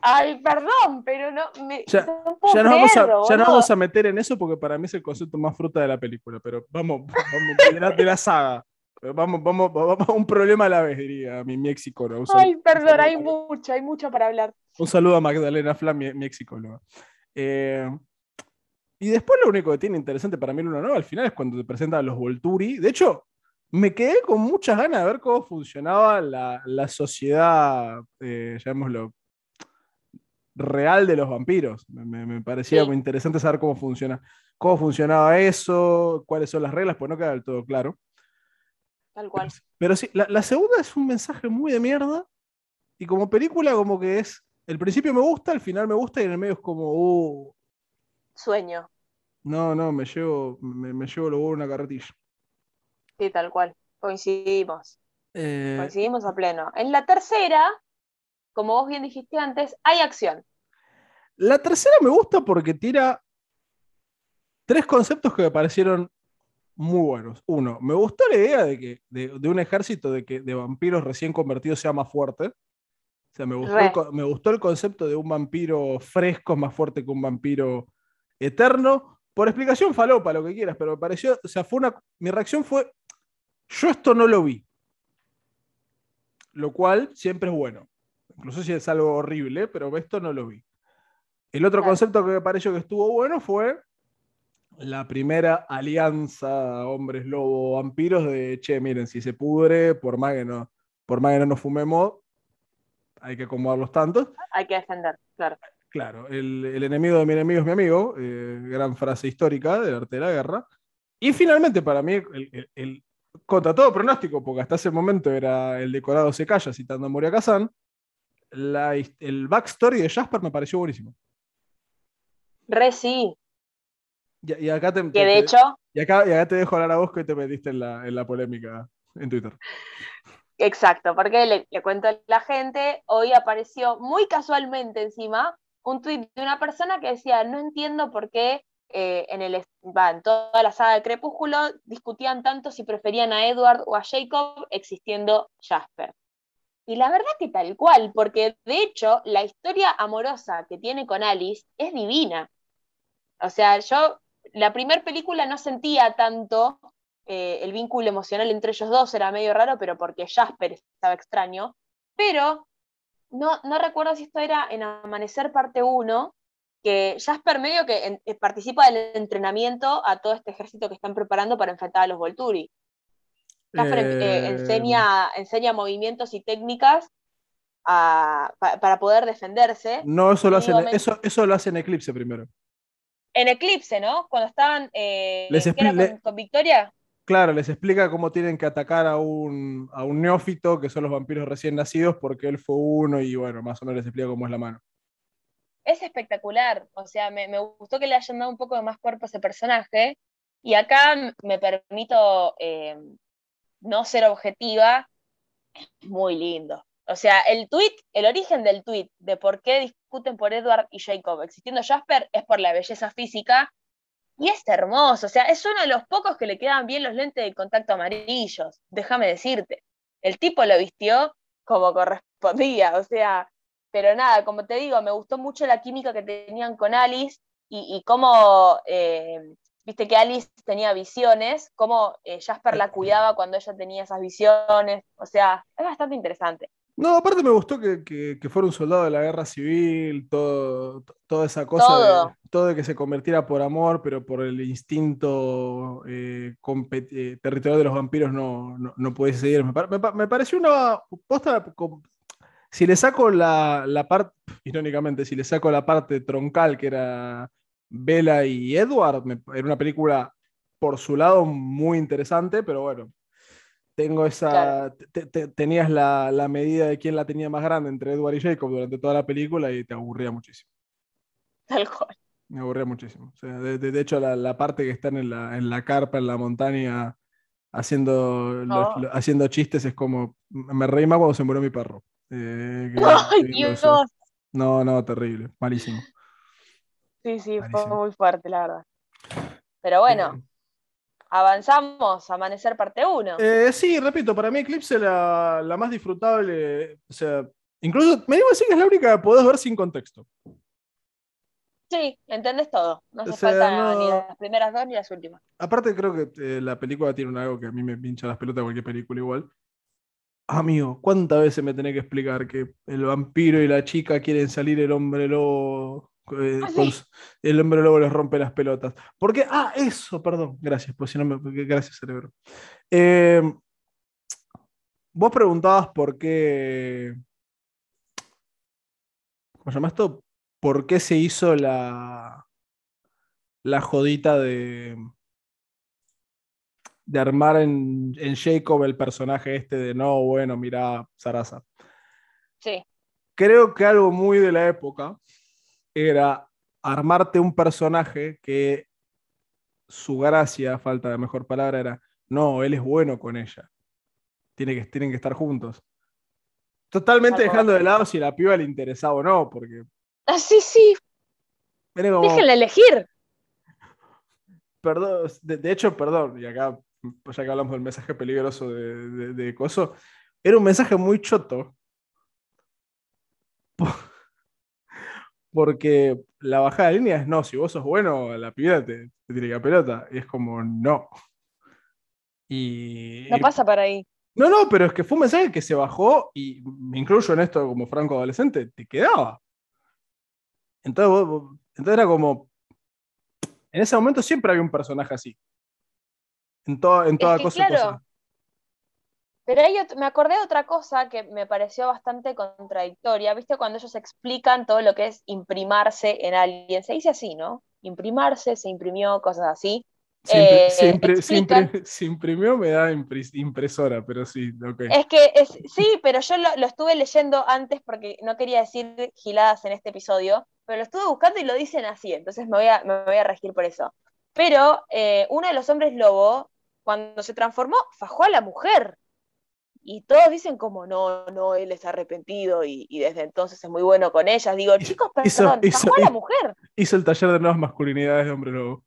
S3: Ay, perdón, pero no. Me,
S2: ya, ya, nos vamos a, ya, nos vamos a, meter en eso porque para mí es el concepto más fruta de la película. Pero vamos, vamos de, la, saga. Vamos, vamos, vamos, un problema a la vez, diría mi, mi ex
S3: Ay, perdón, hay mucho, hay mucho para hablar.
S2: Un saludo a Magdalena Flam, mi, mi ex eh, y después lo único que tiene interesante para mí Luna Nueva al final es cuando te presentan a los Volturi. De hecho, me quedé con muchas ganas de ver cómo funcionaba la, la sociedad, eh, llamémoslo, real de los vampiros. Me, parecía muy interesante saber cómo funciona, cómo funcionaba eso, cuáles son las reglas, pues no queda del todo claro.
S3: Tal cual.
S2: Pero, sí, la, segunda es un mensaje muy de mierda. Y como película, como que es. El principio me gusta, el final me gusta y en el medio es como. Uh,
S3: Sueño.
S2: No, no, me llevo, me, llevo luego una carretilla.
S3: Sí, tal cual. Coincidimos. Eh, Coincidimos a pleno. En la tercera, como vos bien dijiste antes, hay acción.
S2: La tercera me gusta porque tira tres conceptos que me parecieron muy buenos. Uno, me gustó la idea de que de, un ejército de, que, de vampiros recién convertidos sea más fuerte. O sea, me gustó, el, me gustó el concepto de un vampiro fresco más fuerte que un vampiro eterno. Por explicación falopa, lo que quieras, pero me pareció, o sea, fue una, mi reacción fue, yo esto no lo vi. Lo cual siempre es bueno. Incluso si es algo horrible, pero esto no lo vi. El otro concepto que me pareció que estuvo bueno fue la primera alianza hombres lobo vampiros de che, miren, si se pudre, por más que no, por más que no nos fumemos, hay que acomodar los tantos.
S3: Hay que defender, claro.
S2: Claro, el, enemigo de mi enemigo es mi amigo, eh, gran frase histórica del arte de la guerra. Y finalmente, para mí, el, contra todo pronóstico, porque hasta ese momento era el decorado se calla citando a Moria Kazan, el backstory de Jasper me pareció buenísimo.
S3: Re sí.
S2: Y, acá te,
S3: que de hecho.
S2: Y acá, y acá, te dejo hablar a vos que te metiste en la, en la polémica en Twitter.
S3: Exacto, porque le, le, cuento a la gente, hoy apareció muy casualmente encima un tweet de una persona que decía, no entiendo por qué eh, en, el, va, en toda la saga de Crepúsculo discutían tanto si preferían a Edward o a Jacob existiendo Jasper. Y la verdad que tal cual, porque de hecho la historia amorosa que tiene con Alice es divina. O sea, yo la primera película no sentía tanto eh, el vínculo emocional entre ellos dos, era medio raro, pero porque Jasper estaba extraño. Pero no, no recuerdo si esto era en Amanecer parte 1, que Jasper medio que eh, participa del entrenamiento a todo este ejército que están preparando para enfrentar a los Volturi. Jasper eh, enseña, enseña movimientos y técnicas para poder defenderse.
S2: No, eso lo, hacen, eso, eso lo hace en Eclipse primero.
S3: En Eclipse, ¿no? Cuando estaban eh, con, Victoria.
S2: Claro, les explica cómo tienen que atacar a un, a un neófito, que son los vampiros recién nacidos, porque él fue uno y bueno, más o menos les explica cómo es la mano.
S3: Es espectacular, o sea, me, gustó que le hayan dado un poco de más cuerpo a ese personaje. Y acá me permito eh, no ser objetiva, muy lindo. O sea, el tweet, el origen del tweet de por qué discuten por Edward y Jacob existiendo Jasper es por la belleza física y es hermoso. O sea, es uno de los pocos que le quedan bien los lentes de contacto amarillos, déjame decirte. El tipo lo vistió como correspondía, o sea, pero nada, como te digo, me gustó mucho la química que tenían con Alice y, cómo eh, viste que Alice tenía visiones, cómo eh, Jasper la cuidaba cuando ella tenía esas visiones, o sea, es bastante interesante.
S2: No, aparte me gustó que, fuera un soldado de la guerra civil, todo, toda esa cosa, De, todo de que se convirtiera por amor, pero por el instinto eh, eh, territorial de los vampiros no, no, pudiese seguir. Me, pareció una posta, si le saco la, la parte, irónicamente, si le saco la parte troncal que era Bella y Edward, era una película por su lado muy interesante, pero bueno, tengo esa. tenías la, medida de quién la tenía más grande entre Edward y Jacob durante toda la película y te aburría muchísimo.
S3: Tal cual.
S2: Me aburría muchísimo. de, hecho, la, parte que están en la, en la carpa, en la montaña, haciendo, haciendo chistes es como. Me reí más cuando se murió mi perro.
S3: Eh,
S2: no, no, terrible, malísimo.
S3: Sí, sí, fue muy fuerte, la verdad. Pero bueno, avanzamos, Amanecer parte 1.
S2: Eh, sí, repito, para mí Eclipse la, la más disfrutable, o sea, Incluso me digo así que es la única que podés ver sin contexto.
S3: Sí, entendés todo. No hace falta ni las primeras dos ni las últimas.
S2: Aparte, creo que eh, la película tiene algo que a mí me pincha las pelotas cualquier película igual. Amigo, ¿cuántas veces me tenés que explicar que el vampiro y la chica quieren salir el hombre lobo? Eh, ah, el hombre lobo les rompe las pelotas. ¿Por qué? Ah, eso, perdón. Gracias, pues si no me. Gracias, cerebro. Eh, vos preguntabas por qué. ¿Cómo se llama esto? por qué se hizo la, la jodita de, de armar en, en, Jacob el personaje este de no, bueno, mira, Sarasa.
S3: Sí.
S2: Creo que algo muy de la época era armarte un personaje que su gracia, falta de mejor palabra, era no, él es bueno con ella. Tiene que, tienen que estar juntos. Totalmente dejando de lado si la piba le interesaba o no, porque
S3: Ah, sí, sí. Déjenla elegir.
S2: Perdón, de, hecho, perdón, y acá, pues ya que hablamos del mensaje peligroso de, de, Coso, era un mensaje muy choto. Porque la bajada de línea es no, si vos sos bueno, la piba te, tiene que pelota. Y es como no. Y.
S3: No pasa para ahí.
S2: No, no, pero es que fue un mensaje que se bajó y me incluyo en esto como franco adolescente, te quedaba. Entonces, entonces era como. En ese momento siempre había un personaje así. En, en toda cosa. Claro.
S3: Pero ahí me acordé de otra cosa que me pareció bastante contradictoria. ¿Viste cuando ellos explican todo lo que es imprimarse en alguien? Se dice así, ¿no? Imprimarse, se imprimió, cosas así.
S2: Eh, se, imprimió, me da impresora, pero sí, ok.
S3: Es que es, sí, pero yo lo, estuve leyendo antes porque no quería decir giladas en este episodio, pero lo estuve buscando y lo dicen así, entonces me voy a, me voy a regir por eso. Pero eh, uno de los hombres lobo, cuando se transformó, fajó a la mujer. Y todos dicen como, no, no, él está arrepentido y, desde entonces es muy bueno con ellas. Digo, chicos, perdón, fajó a la mujer.
S2: Hizo el taller de nuevas masculinidades de hombre lobo.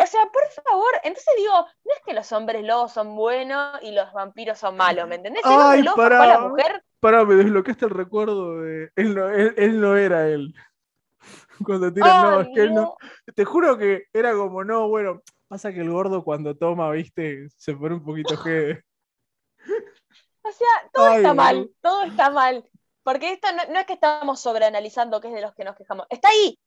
S3: O sea, por favor, entonces digo, no es que los hombres lobos son buenos y los vampiros son malos, ¿me entendés? El
S2: Ay, lobo para, a la mujer. Pará, me desbloqueaste el recuerdo de. Él no, él, no era él. Cuando tiran, no, es que él no. Te juro que era como, no, bueno, pasa que el gordo cuando toma, viste, se pone un poquito que.
S3: O sea, todo está mal, todo está mal. Porque esto no, no es que estamos sobreanalizando qué es de los que nos quejamos. Está ahí,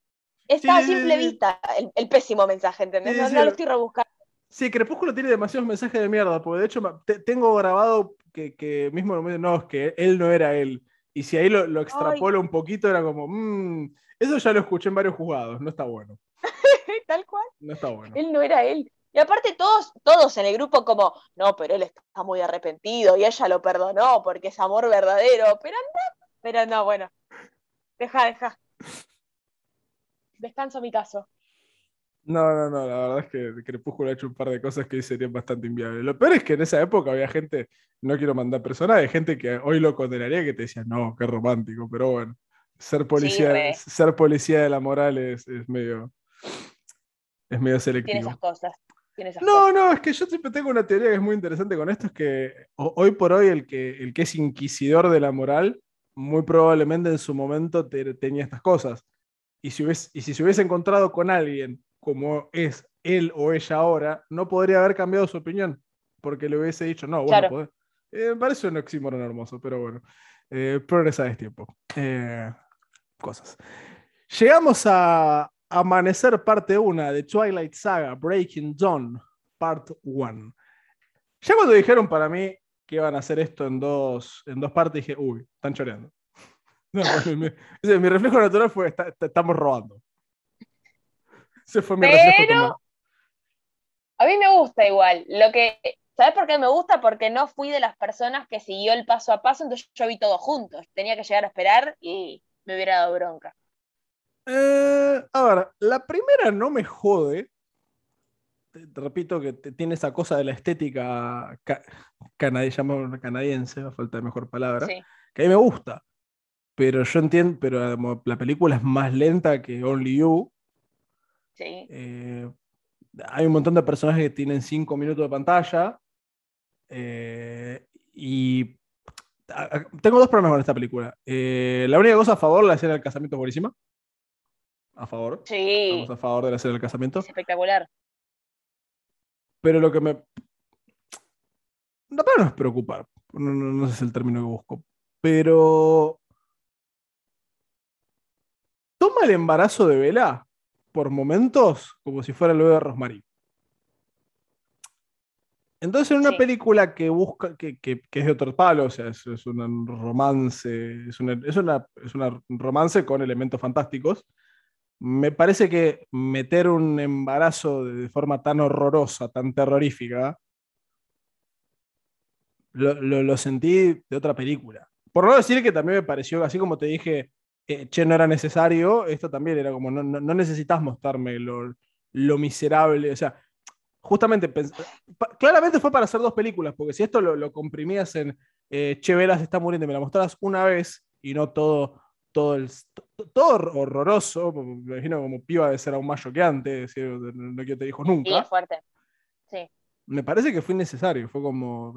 S3: Está a simple vista el, pésimo mensaje, ¿entendés? no, lo estoy rebuscando.
S2: Sí, Crepúsculo tiene demasiados mensajes de mierda, porque de hecho tengo grabado que, que mismo no, es que él no era él. Y si ahí lo, lo extrapolo un poquito, era como, mmm, eso ya lo escuché en varios jugados, no está bueno.
S3: Tal cual.
S2: No está bueno.
S3: Él no era él. Y aparte todos, todos en el grupo como, no, pero él está muy arrepentido y ella lo perdonó porque es amor verdadero. Pero anda, pero no, bueno. Deja, deja descanso mi caso.
S2: No, no, no, la verdad es que Crepúsculo ha hecho un par de cosas que serían bastante inviables. Lo peor es que en esa época había gente, no quiero mandar personas, gente que hoy lo condenaría que te decía, no, qué romántico, pero bueno, ser policía, ser policía de la moral es, medio, es medio selectivo.
S3: Tiene esas cosas.
S2: No, no, es que yo siempre tengo una teoría que es muy interesante con esto, es que hoy por hoy el que, el que es inquisidor de la moral, muy probablemente en su momento tenía estas cosas y si, y si se hubiese encontrado con alguien como es él o ella ahora, no podría haber cambiado su opinión, porque le hubiese dicho, no, bueno, eh, me parece un oxímoron hermoso, pero bueno, eh, progresa es tiempo. Eh, cosas. Llegamos a Amanecer parte 1 de Twilight Saga Breaking Dawn Part 1. Ya cuando dijeron para mí que iban a hacer esto en dos, en dos partes, dije, uy, están choreando. No, mi, reflejo natural fue, estamos robando. Ese fue mi reflejo
S3: A mí me gusta igual. Lo que, ¿Sabes por qué me gusta? Porque no fui de las personas que siguió el paso a paso, entonces yo vi todo juntos. Tenía que llegar a esperar y me hubiera dado bronca.
S2: Eh, a ver, la primera no me jode. Te, repito que tiene esa cosa de la estética canadiense, a falta de mejor palabra, que a mí me gusta pero yo entiendo, pero la película es más lenta que Only You.
S3: Sí.
S2: Eh, hay un montón de personajes que tienen cinco minutos de pantalla. Eh, y tengo dos problemas con esta película. Eh, la única cosa a favor, la escena del casamiento es buenísima. A favor.
S3: Sí.
S2: Estamos a favor de escena del casamiento.
S3: Es espectacular.
S2: Pero lo que me. No, no es preocupar. No, no, sé si es el término que busco. Pero. Toma el embarazo de Vela por momentos como si fuera el bebé de Rosemary. Entonces, en una película que busca, que, es de otro palo, o sea, es, un romance, es una, es, una, romance con elementos fantásticos, me parece que meter un embarazo de, forma tan horrorosa, tan terrorífica, lo, sentí de otra película. Por no decir que también me pareció, así como te dije, eh, che, no era necesario, esto también era como, no, no, necesitas mostrarme lo, miserable, o sea, justamente, claramente fue para hacer dos películas, porque si esto lo, comprimías en eh, Che Velas está muriendo y me la mostraras una vez y no todo, todo, el, todo horroroso, me imagino como piba de ser aún más choqueante, lo que te dijo nunca.
S3: Sí, es fuerte. Sí.
S2: Me parece que fue innecesario, fue como...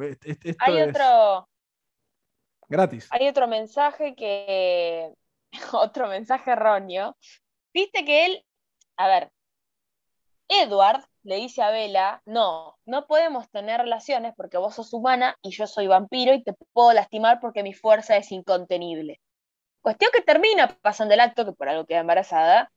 S3: Hay otro...
S2: Gratis.
S3: Hay otro mensaje que... otro mensaje erróneo. Viste que él... A ver, Edward le dice a Bella, no, no podemos tener relaciones porque vos sos humana y yo soy vampiro y te puedo lastimar porque mi fuerza es incontenible. Cuestión que termina pasando el acto, que por algo queda embarazada,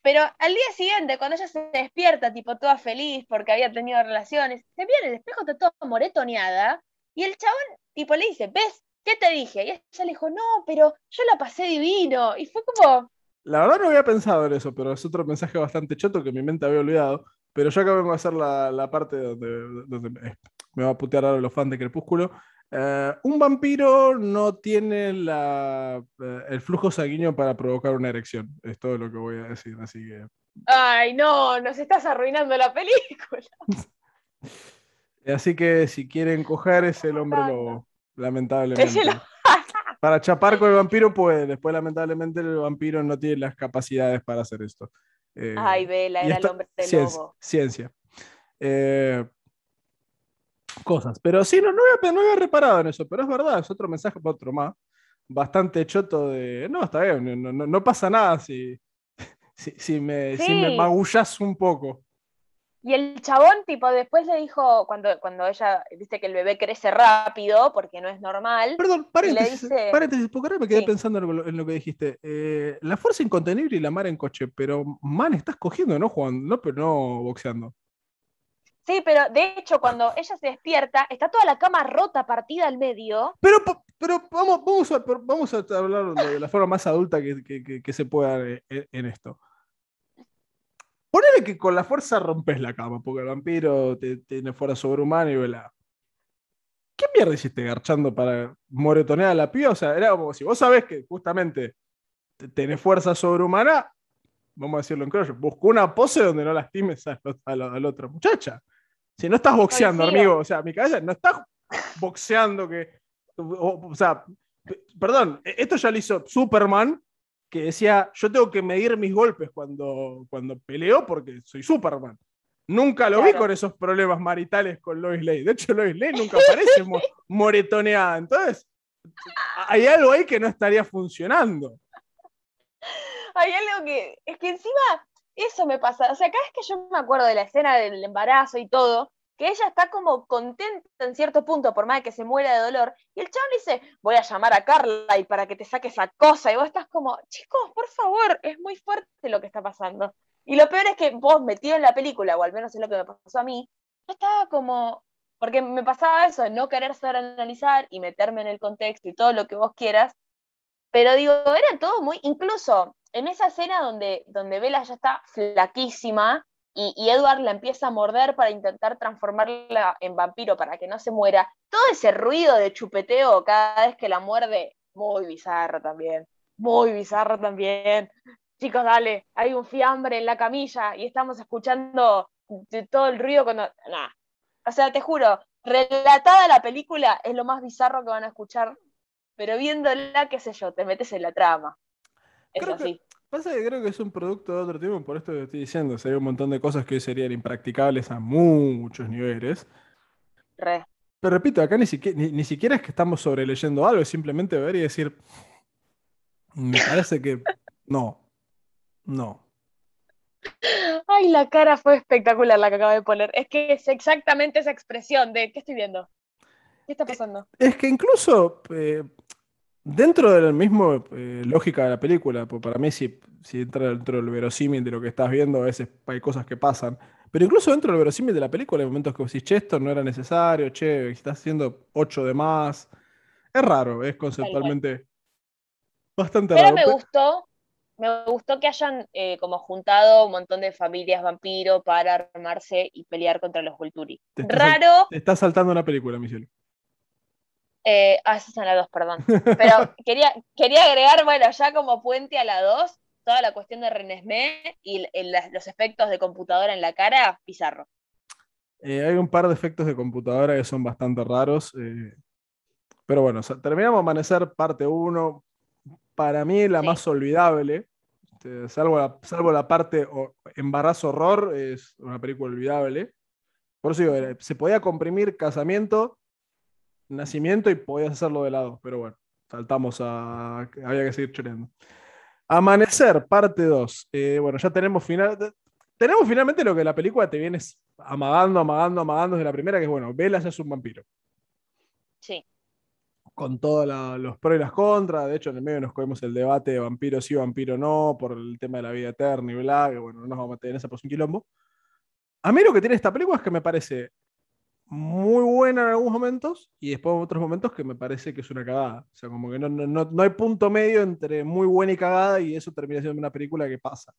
S3: pero al día siguiente, cuando ella se despierta, tipo toda feliz porque había tenido relaciones, se viene el espejo, está toda moretoneada, y el chabón, tipo, le dice, ¿ves? ¿Qué te dije? Y ella le dijo, no, pero yo la pasé divino. Y fue como...
S2: La verdad no había pensado en eso, pero es otro mensaje bastante choto que mi mente había olvidado. Pero yo acabo de hacer la, parte donde, me va a putear ahora los fans de Crepúsculo. Eh, un vampiro no tiene eh, el flujo sanguíneo para provocar una erección. Es todo lo que voy a decir, así que.
S3: Ay, no, nos estás arruinando la película.
S2: así que si quieren coger es el hombre lobo, lamentablemente. Para chapar con el vampiro puede, después lamentablemente el vampiro no tiene las capacidades para hacer esto.
S3: Eh, Ay, Vela, era el hombre de
S2: ciencia,
S3: lobo.
S2: Ciencia. Eh, cosas. Pero sí, no, no, había, reparado en eso, pero es verdad, es otro mensaje para otro más. Bastante choto de. No, está bien, no, pasa nada si, si, me, si me magullas un poco.
S3: Y el chabón, tipo, después le dijo, cuando, cuando ella, dice que el bebé crece rápido, porque no es normal.
S2: Perdón, paréntesis, paréntesis porque ahora me quedé pensando en lo, que dijiste. Eh, la fuerza incontenible y la mar en coche, pero man, estás cogiendo, no jugando, no, pero no boxeando.
S3: Sí, pero de hecho, cuando ella se despierta, está toda la cama rota, partida al medio.
S2: Pero, pero vamos, vamos, a, a hablar de la forma más adulta que, se pueda en, en esto. Ponele que con la fuerza rompes la cama, porque el vampiro te, tiene fuerza sobrehumana y vela. ¿Qué mierda hiciste garchando para moretonear a la piba? O sea, era como si vos sabés que justamente tenés fuerza sobrehumana, vamos a decirlo en crollo, busca una pose donde no lastimes a, la, otra muchacha. Si no estás boxeando, amigo, o sea, mi cabeza no estás boxeando que. o sea, perdón, e, esto ya lo hizo Superman que decía, yo tengo que medir mis golpes cuando, cuando peleo porque soy Superman. Nunca lo vi con esos problemas maritales con Lois Lane. De hecho, Lois Lane nunca aparece moretoneada. Entonces, hay algo ahí que no estaría funcionando.
S3: Hay algo que. Es que encima, eso me pasa. O sea, cada vez que yo me acuerdo de la escena del embarazo y todo, que ella está como contenta en cierto punto, por más de que se muera de dolor, y el chabón dice, voy a llamar a Carla y para que te saque esa cosa, y vos estás como, chicos, por favor, es muy fuerte lo que está pasando. Y lo peor es que vos metido en la película, o al menos es lo que me pasó a mí, yo estaba como, porque me pasaba eso, no querer saber analizar y meterme en el contexto y todo lo que vos quieras, pero digo, era todo muy, incluso en esa escena donde, donde Bella ya está flaquísima, y, Edward la empieza a morder para intentar transformarla en vampiro para que no se muera. Todo ese ruido de chupeteo cada vez que la muerde, muy bizarro también. Muy bizarro también. Chicos, dale, hay un fiambre en la camilla y estamos escuchando todo el ruido cuando. Nah. O sea, te juro, relatada la película es lo más bizarro que van a escuchar, pero viéndola, qué sé yo, te metes en la trama. Es así.
S2: Pasa que creo que es un producto de otro tiempo, por esto que estoy diciendo. Sería un montón de cosas que serían impracticables a muchos niveles.
S3: Re.
S2: Pero repito, acá ni siquiera, ni, siquiera es que estamos sobreleyendo algo, es simplemente ver y decir, me parece que no, no.
S3: Ay, la cara fue espectacular la que acabo de poner. Es que es exactamente esa expresión de ¿qué estoy viendo? ¿Qué está pasando?
S2: Es que incluso eh, dentro de la misma eh, lógica de la película, pues para mí si, si entra dentro del verosímil de lo que estás viendo, a veces hay cosas que pasan. Pero incluso dentro del verosímil de la película hay momentos que decís, che, esto no era necesario, che, estás haciendo ocho de más. Es raro, es conceptualmente bastante
S3: raro.
S2: Pero
S3: me gustó, me gustó que hayan eh, como juntado un montón de familias vampiro para armarse y pelear contra los Volturi. Raro.
S2: Te está saltando una película, Michelle.
S3: Eh, ah, esas son las dos, perdón. Pero quería, quería agregar, bueno, ya como puente a la dos, toda la cuestión de Renesmé y los efectos de computadora en la cara, bizarro.
S2: Eh, hay un par de efectos de computadora que son bastante raros. Eh, pero bueno, terminamos Amanecer parte 1. Para mí la más olvidable, este, salvo, la, salvo la parte embarazo horror, es una película olvidable. Por eso digo, eh, se podía comprimir casamiento, nacimiento y podías hacerlo de lado. Pero bueno, saltamos a... Había que seguir choreando. Amanecer, parte 2. Eh, bueno, ya tenemos final. Tenemos finalmente lo que la película te viene amagando, amagando, amagando desde la primera, que es bueno, Vela ya es un vampiro.
S3: Sí.
S2: Con todos los pros y las contras. De hecho, en el medio nos cogemos el debate de vampiro sí, vampiro no, por el tema de la vida eterna y bla, que bueno, no nos vamos a meter en esa por un quilombo. A mí lo que tiene esta película es que me parece muy buena en algunos momentos y después en otros momentos que me parece que es una cagada. O sea, como que no, no, no hay punto medio entre muy buena y cagada y eso termina siendo una película que pasa.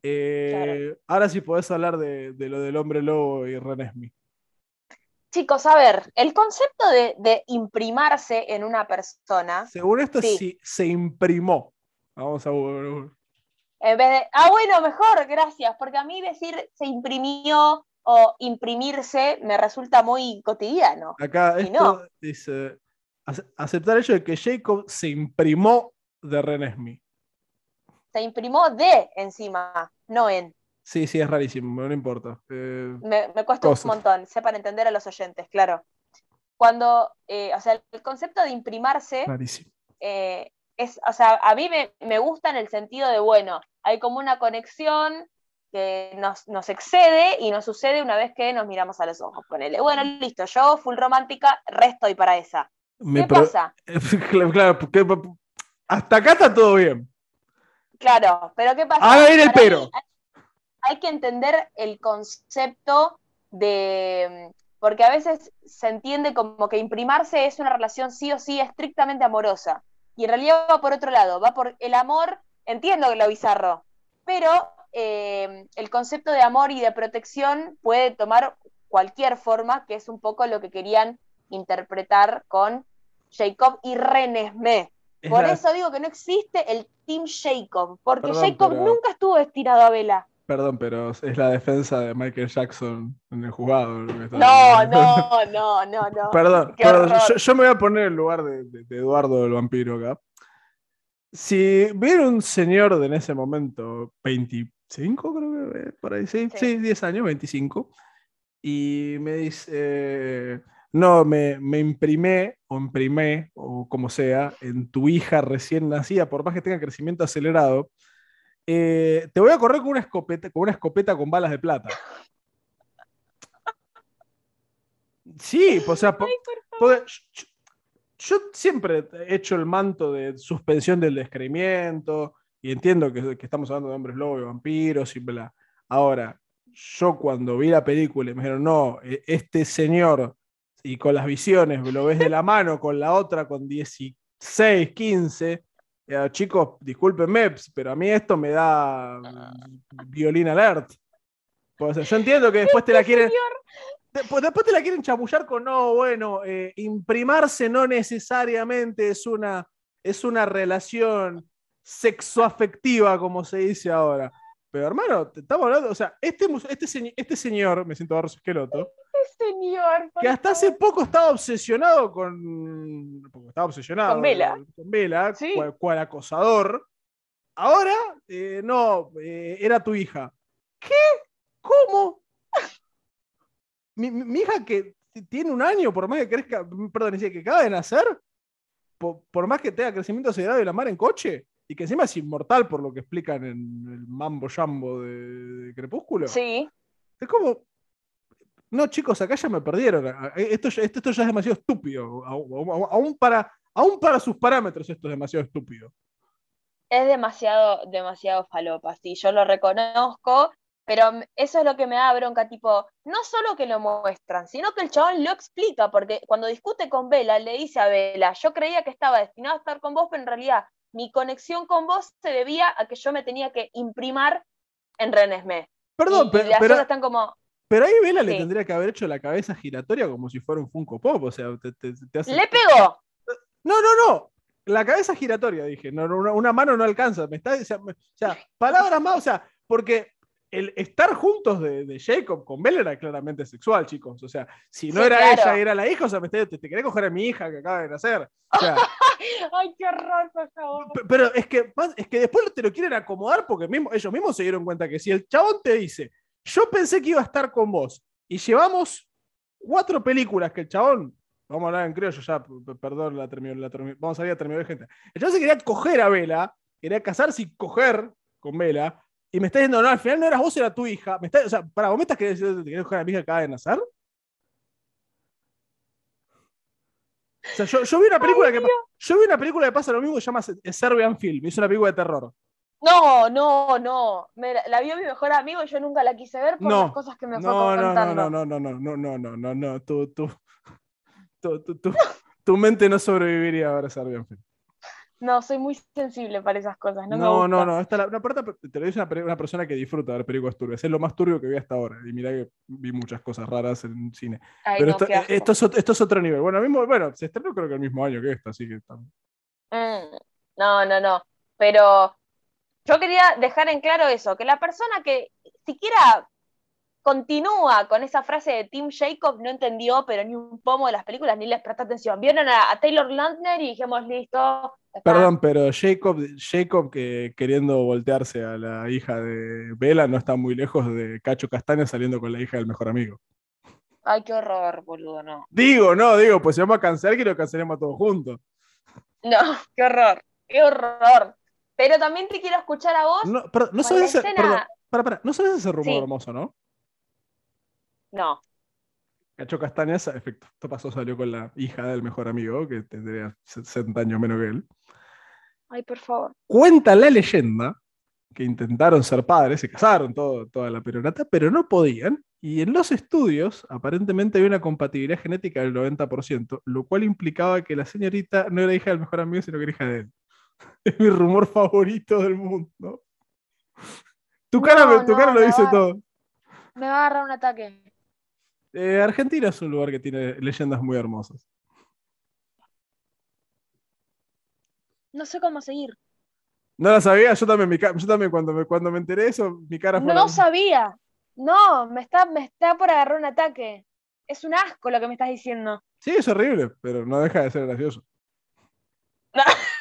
S2: Eh, ahora sí podés hablar de, de, lo del hombre lobo y Renesmi.
S3: Chicos, a ver, el concepto de, de, imprimarse en una persona.
S2: Según esto, sí. se imprimó. Vamos a.
S3: En vez de. Ah, bueno, mejor, gracias. Porque a mí decir se imprimió o imprimirse me resulta muy cotidiano.
S2: Acá esto dice, aceptar el hecho de que Jacob se imprimó de Renesmi.
S3: Se imprimó de encima, no en.
S2: Sí, sí, es rarísimo, no importa.
S3: Eh, me, cuesta un montón, para entender a los oyentes, claro. Cuando, eh, o sea, el concepto de imprimarse eh, es, o sea, a mí me, me gusta en el sentido de, bueno, hay como una conexión que nos, excede y nos sucede una vez que nos miramos a los ojos. Ponele. Bueno, listo, yo, full romántica, resto y para esa. ¿Qué pasa?
S2: claro, porque hasta acá está todo bien.
S3: Claro, pero ¿qué pasa?
S2: Ahora viene el pero.
S3: hay que entender el concepto de. Porque a veces se entiende como que imprimarse es una relación sí o sí estrictamente amorosa. Y en realidad va por otro lado, va por el amor, entiendo lo bizarro, pero eh, el concepto de amor y de protección puede tomar cualquier forma, que es un poco lo que querían interpretar con Jacob y Renesmee. Por eso digo que no existe el Team Jacob, porque Jacob nunca estuvo destinado a Vela.
S2: Perdón, pero es la defensa de Michael Jackson en el jugado.
S3: No, no, no, no, no.
S2: Perdón, Yo, me voy a poner en lugar de, de Eduardo el vampiro acá. Si viene un señor de en ese momento, 20 5, creo que eh, por ahí, sí, sí, 10 años, 25. Y me dice, no, me, me imprimé o imprimé, o como sea, en tu hija recién nacida, por más que tenga crecimiento acelerado, eh, te voy a correr con una escopeta, con una escopeta con balas de plata. Sí, o sea, yo, siempre he hecho el manto de suspensión del descreimiento, y entiendo que, estamos hablando de hombres lobos y vampiros y bla. Ahora, yo cuando vi la película y me dijeron, no, e, este señor, y con las visiones, lo ves de la mano, con la otra con 16, 15, chicos, discúlpenme, pero a mí esto me da violín alert. Pues, yo entiendo que después te la quieren... Después, te la quieren chamullar con, no, bueno, eh, imprimarse no necesariamente es una, es una relación sexoafectiva, como se dice ahora. Pero hermano, estamos hablando, o sea, este, este, este señor, me siento Barros Esqueloto,
S3: este señor,
S2: que hasta hace poco estaba obsesionado con, estaba obsesionado
S3: con Vela,
S2: con Vela cual, acosador, ahora, eh, no, eh, era tu hija. ¿Qué? ¿Cómo? Mi, hija que tiene un año, por más que crezca, perdón, que acaba de nacer, por, más que tenga crecimiento acelerado y la mar en coche, y que encima es inmortal por lo que explican en el mambo jambo de, Crepúsculo.
S3: Sí.
S2: Es como. No, chicos, acá ya me perdieron. Esto, esto, ya es demasiado estúpido. Aún para, aún para sus parámetros, esto es demasiado estúpido.
S3: Es demasiado, demasiado falopa, sí, yo lo reconozco. Pero eso es lo que me da bronca, tipo, no solo que lo muestran, sino que el chabón lo explica, porque cuando discute con Vela, le dice a Vela, yo creía que estaba destinado a estar con vos, pero en realidad mi conexión con vos se debía a que yo me tenía que imprimar en Renesme.
S2: Perdón, pero, pero, están como... pero ahí Vela le tendría que haber hecho la cabeza giratoria como si fuera un Funko Pop, o sea, te,
S3: hace... ¡Le pegó!
S2: No, no, no. La cabeza giratoria, dije. No, una, mano no alcanza. Me está, o sea, palabras más, o sea, porque el estar juntos de, Jacob con Bella era claramente sexual, chicos. O sea, si no era ella, era la hija, o sea, te, te, quería coger a mi hija que acaba de nacer.
S3: Ay, qué horror, por favor.
S2: Pero es que, es que después te lo quieren acomodar porque mismo, ellos mismos se dieron cuenta que si el chabón te dice, yo pensé que iba a estar con vos y llevamos cuatro películas que el chabón, vamos a hablar en criollo ya, perdón la terminación, vamos a salir a terminar de gente. El chabón se quería coger a Vela, quería casarse y coger con Vela y me estás diciendo, no, al final no eras vos, era tu hija. Me está, o sea, para vos me estás queriendo decir que a mi hija acaba de nacer. O sea, yo, yo, vi una película que yo vi una película que pasa lo mismo que se llama Serbian Film, es una película de terror.
S3: No, no, no. la, vio mi mejor amigo y yo nunca la quise ver por las cosas que me fue contando.
S2: No, no, no, no, no, no, no, no, no, tú, tú, tú, tú, tu mente no sobreviviría a ver Serbian Film.
S3: No, soy muy sensible para esas cosas. No,
S2: no, no, no. Esta, una parte te lo dice una, persona que disfruta de ver películas turbias. Es lo más turbio que vi hasta ahora. Y mira que vi muchas cosas raras en cine. Pero esto, esto, es, otro nivel. Bueno, mismo, bueno, se estrenó creo que el mismo año que esta, así que
S3: mm, no, no, no. Pero yo quería dejar en claro eso, que la persona que siquiera continúa con esa frase de Tim Jacob, no entendió, pero ni un pomo de las películas, ni les prestó atención. Vieron a, Taylor Landner y dijimos, listo.
S2: Perdón, pero Jacob, Jacob que queriendo voltearse a la hija de Bella no está muy lejos de Cacho Castaña saliendo con la hija del mejor amigo.
S3: Ay, qué horror, boludo, no.
S2: Digo, no, digo, pues si vamos a cancelar, que lo cancelemos todos juntos.
S3: No, qué horror, qué horror. Pero también te quiero escuchar a vos.
S2: No, perdón, no sabes ese, para, para, no sabes ese rumor hermoso, ¿no?
S3: No.
S2: Cacho Castañas, efecto, esto pasó, salió con la hija del mejor amigo, que tendría 60 años menos que él.
S3: Ay, por favor.
S2: Cuenta la leyenda que intentaron ser padres, se casaron todo, toda la peronata, pero no podían. Y en los estudios, aparentemente había una compatibilidad genética del 90%, lo cual implicaba que la señorita no era hija del mejor amigo, sino que era hija de él. Es mi rumor favorito del mundo. Tu cara, tu cara lo dice todo.
S3: Me va a agarrar un ataque.
S2: Eh, Argentina es un lugar que tiene leyendas muy hermosas.
S3: No sé cómo seguir.
S2: No la sabía, yo también, yo también cuando, me, cuando me enteré eso, mi cara
S3: fue... No sabía. No, me está, me está por agarrar un ataque. Es un asco lo que me estás diciendo.
S2: Sí, es horrible, pero no deja de ser gracioso.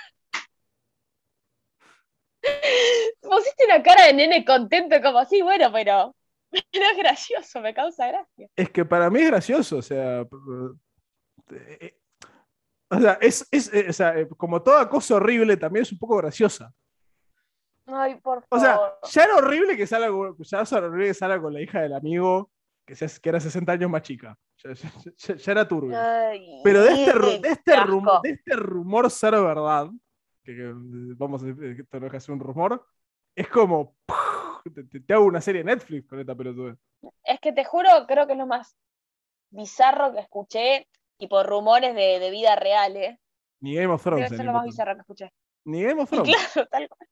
S3: Pusiste una cara de nene contento como así, bueno, pero Pero es gracioso, me causa gracia.
S2: Es que para mí es gracioso, o sea. Eh, o sea, es, es eh, o sea, eh, como toda cosa horrible, también es un poco graciosa.
S3: Ay, por favor.
S2: O sea, ya era horrible que salga, ya era horrible que salga con la hija del amigo que, que era 60 años más chica. Ya, era turbio. Pero de este, de, este rumor, de este rumor ser verdad, que, vamos a decir, esto no es un rumor, es como te, hago una serie de Netflix con esta pelotuda.
S3: Es que te juro, creo que es lo más bizarro que escuché, tipo rumores de, de vida real, ¿eh?
S2: Ni Game of Thrones.
S3: Debe ser lo más bizarro que escuché.
S2: Ni Game of Thrones.
S3: claro, tal cual.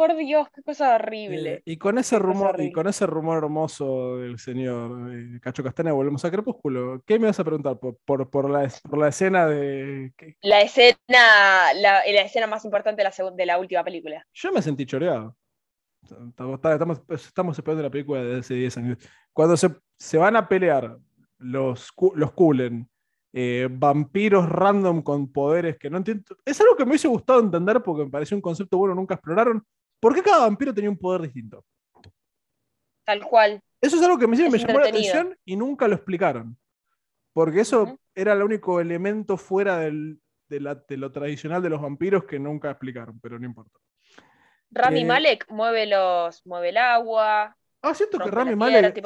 S3: Por Dios, qué cosa horrible.
S2: Eh, y con ese rumor, y con ese rumor hermoso del señor eh, Cacho Castaña, volvemos a Crepúsculo. ¿Qué me vas a preguntar? Por, por, por, la, por la, escena de.
S3: La escena, la, la, escena más importante de la, de la última película.
S2: Yo me sentí choreado. Estamos, estamos esperando la película de hace 10 años. Cuando se, se van a pelear los, los Kulen, eh, vampiros random con poderes que no entiendo. Es algo que me hubiese gustado entender porque me pareció un concepto bueno, nunca exploraron. ¿Por qué cada vampiro tenía un poder distinto?
S3: Tal cual.
S2: Eso es algo que me, me llamó la atención y nunca lo explicaron. Porque eso era el único elemento fuera de, lo tradicional de los vampiros que nunca explicaron, pero no importa.
S3: Rami eh, Malek mueve los mueve el agua.
S2: Ah, siento que Rami Malek.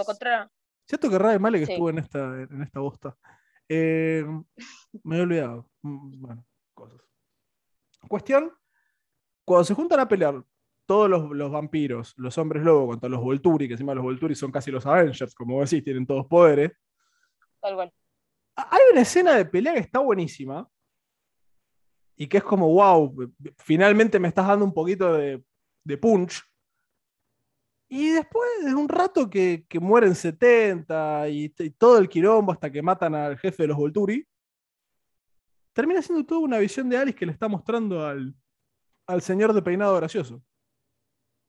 S2: Siento que Rami Malek estuvo en esta, en esta bosta. Eh, me he olvidado. Mm, bueno, cosas. Cuestión: cuando se juntan a pelear todos los, vampiros, los hombres lobo contra los Volturi, que encima los Volturi son casi los Avengers, como decís, tienen todos poderes.
S3: Tal cual.
S2: Hay una escena de pelea que está buenísima. Y que es como, wow, finalmente me estás dando un poquito de, punch. Y después de un rato que, mueren 70 y, todo el quirombo hasta que matan al jefe de los Volturi, termina siendo toda una visión de Alice que le está mostrando al, al señor de peinado gracioso.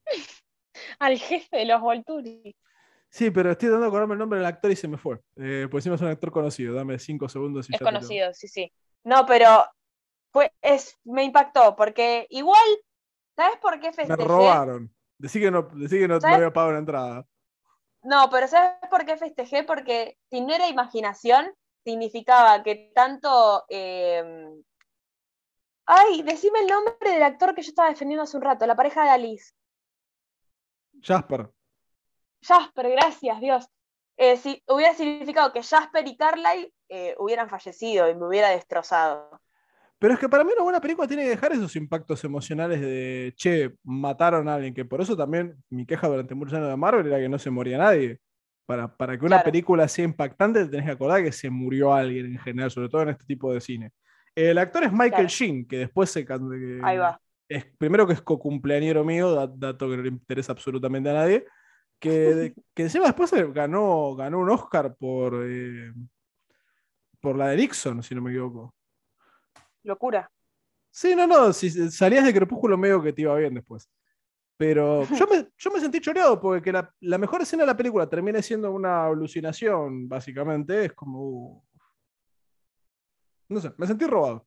S3: al jefe de los Volturi.
S2: Sí, pero estoy dando a acordarme el nombre del actor y se me fue. Eh, pues encima es un actor conocido, dame cinco segundos.
S3: Y es conocido, sí, sí. No, pero fue, es, me impactó, porque igual, ¿sabes por qué festejé?
S2: Me robaron. Decí que no, decí que no, había pagado la entrada.
S3: No, pero ¿sabes por qué festejé? Porque si no era imaginación, significaba que tanto... Em, ay, decime el nombre del actor que yo estaba defendiendo hace un rato, la pareja de Alice.
S2: Jasper.
S3: Jasper, gracias, Dios. Eh, si hubiera significado que Jasper y Carlyle eh, hubieran fallecido y me hubiera destrozado.
S2: Pero es que para mí una buena película tiene que dejar esos impactos emocionales de, che, mataron a alguien, que por eso también mi queja durante muchos años de Marvel era que no se moría nadie. Para, para que una película sea impactante, tenés que acordar que se murió alguien en general, sobre todo en este tipo de cine. El actor es Michael Sheen, que después se...
S3: Ahí va
S2: es, primero que es co-cumpleañero mío, dato que no le interesa absolutamente a nadie, que, que encima después ganó, ganó un Oscar por, eh, por la de Nixon, si no me equivoco.
S3: Locura.
S2: Sí, no, no, si salías de Crepúsculo medio que te iba bien después. Pero yo me, yo me sentí choreado porque la, la, mejor escena de la película termina siendo una alucinación, básicamente. Es como. Uh, no sé, me sentí robado.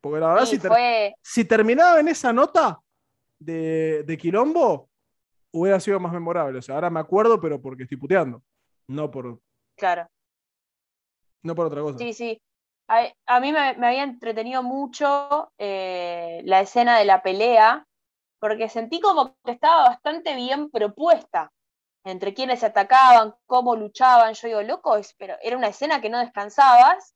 S2: Porque la verdad, si, terminaba en esa nota de, de, Quilombo, hubiera sido más memorable. O sea, ahora me acuerdo, pero porque estoy puteando. No por.
S3: Claro.
S2: No por otra cosa.
S3: Sí, sí. A, mí me, había entretenido mucho eh, la escena de la pelea, porque sentí como que estaba bastante bien propuesta entre quienes se atacaban, cómo luchaban. Yo digo, loco, pero era una escena que no descansabas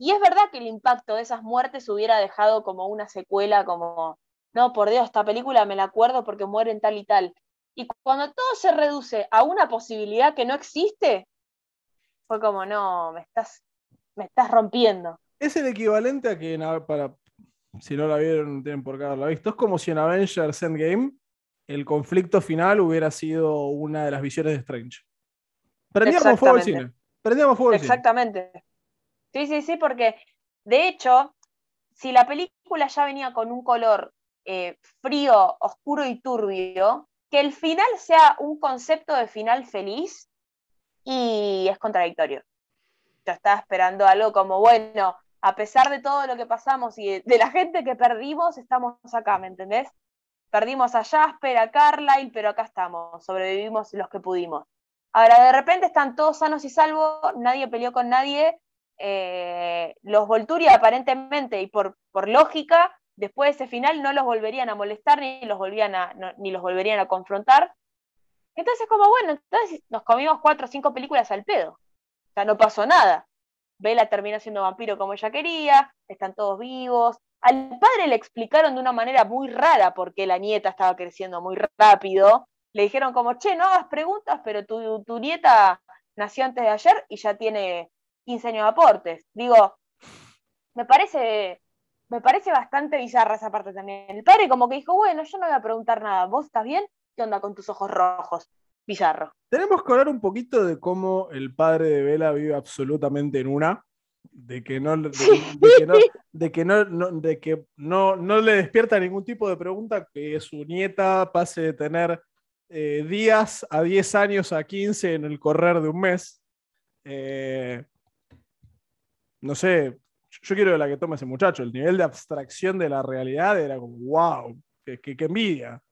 S3: y es verdad que el impacto de esas muertes hubiera dejado como una secuela, como, no, por Dios, esta película me la acuerdo porque mueren tal y tal. Y cuando todo se reduce a una posibilidad que no existe, fue como, no, me estás, me estás rompiendo.
S2: Es el equivalente a que, para, si no la vieron, tienen por qué haberla visto, es como si en Avengers Endgame el conflicto final hubiera sido una de las visiones de Strange. Prendíamos fuego al cine. Prendíamos fuego
S3: al Exactamente. Sí, sí, sí, porque de hecho, si la película ya venía con un color eh, frío, oscuro y turbio, que el final sea un concepto de final feliz y es contradictorio. Estaba esperando algo como, bueno, a pesar de todo lo que pasamos y de, la gente que perdimos, estamos acá, ¿me entendés? Perdimos a Jasper, a Carlyle, pero acá estamos, sobrevivimos los que pudimos. Ahora, de repente están todos sanos y salvos, nadie peleó con nadie, eh, los Volturi aparentemente y por, por lógica, después de ese final no los volverían a molestar ni los, volvían a, ni los volverían a confrontar. Entonces, como bueno, entonces nos comimos cuatro o cinco películas al pedo. No pasó nada. Bella termina siendo vampiro como ella quería, están todos vivos. Al padre le explicaron de una manera muy rara porque la nieta estaba creciendo muy rápido. Le dijeron como, che, no hagas preguntas, pero tu, tu nieta nació antes de ayer y ya tiene 15 años de aportes. Digo, me parece, me parece bastante bizarra esa parte también. El padre como que dijo, bueno, yo no voy a preguntar nada, ¿vos estás bien? ¿Qué onda con tus ojos rojos? Bizarro.
S2: Tenemos que hablar un poquito de cómo el padre de Vela vive absolutamente en una, de que no, de, que no, de que no, de que no, no le despierta ningún tipo de pregunta que su nieta pase de tener eh, días a 10 años a 15 en el correr de un mes. Eh, no sé, yo quiero la que tome ese muchacho. El nivel de abstracción de la realidad era como, wow, qué, envidia.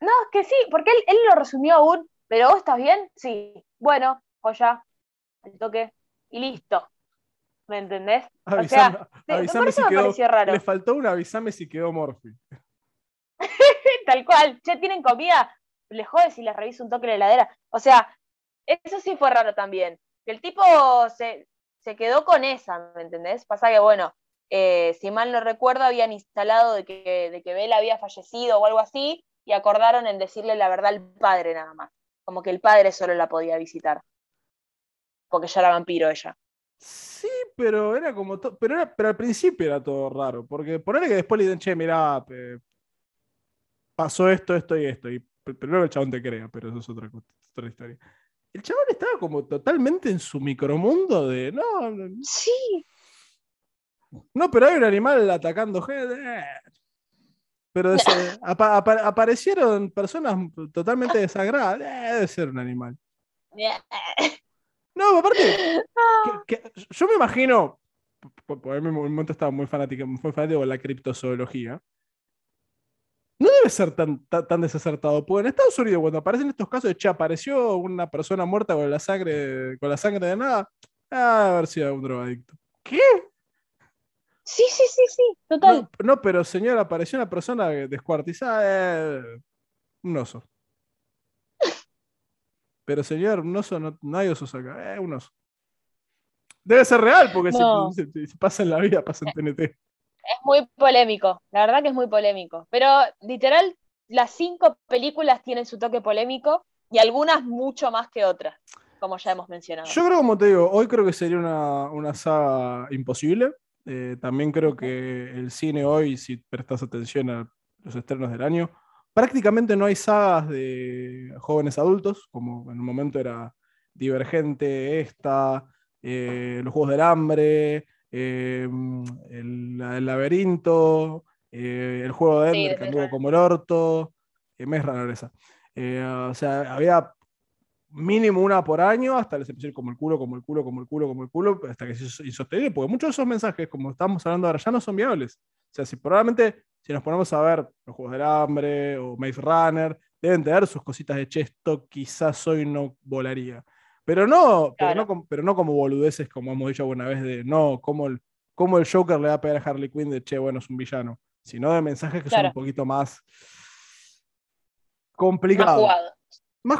S3: No, es que sí, porque él, lo resumió aún ¿Pero vos estás bien? Sí. Bueno, joya, el toque y listo. ¿Me entendés?
S2: o sea, avisame si quedó, raro. Le faltó un avisame si quedó Morphy.
S3: Tal cual. Ya tienen comida. Les jode si les reviso un toque en la heladera. O sea, eso sí fue raro también. El tipo se, quedó con esa, ¿me entendés? Pasa que, bueno, eh, si mal no recuerdo, habían instalado de que, de que Bella había fallecido o algo así, y acordaron en decirle la verdad al padre nada más. Como que el padre solo la podía visitar. Porque ya era vampiro ella.
S2: Sí, pero era como pero, pero al principio era todo raro, porque ponerle que después le dicen, che, mirá, pasó esto, esto y esto, y primero el chabón te crea, pero eso es otra, otra historia. El chabón estaba como totalmente en su micromundo de, no,
S3: sí.
S2: No, pero hay un animal atacando gente. Pero aparecieron personas totalmente desagradables. Debe ser un animal. No, aparte, yo me imagino, por en un momento estaba muy fanático, muy fanático de la criptozoología. No debe ser tan, tan, desacertado, porque en Estados Unidos, cuando aparecen estos casos de che, apareció una persona muerta con la sangre, con la sangre de nada, ah, haber sido un drogadicto. ¿Qué?
S3: Sí, sí, sí, sí, total.
S2: No, pero señor, apareció una persona descuartizada, eh, un oso. Pero señor, un oso no, no hay osos acá, eh, un oso. Debe ser real, porque si, pasa en la vida, pasa en TNT.
S3: Es muy polémico, la verdad que es muy polémico. Pero literal, las cinco películas tienen su toque polémico y algunas mucho más que otras, como ya hemos mencionado.
S2: Yo creo, como te digo, hoy creo que sería una, una saga imposible. Eh, también creo que el cine hoy, si prestas atención a los estrenos del año, prácticamente no hay sagas de jóvenes adultos, como en un momento era Divergente, esta, eh, Los Juegos del Hambre, eh, el, Laberinto, el Juego de Ender, que anduvo como el orto, me es raro esa. o sea, había mínimo una por año, hasta les empezó como el culo, como el culo, como el culo, como el culo, hasta que se hizo insostenible, porque muchos de esos mensajes, como estamos hablando ahora, ya no son viables. O sea, si probablemente, si nos ponemos a ver los Juegos del Hambre o Maze Runner, deben tener sus cositas de chesto, quizás hoy no volaría. Pero no, pero, no, pero no como boludeces, como hemos dicho alguna vez, de no, como el, como el Joker le va a pegar a Harley Quinn de che, bueno, es un villano, sino de mensajes que son un poquito más complicados. Más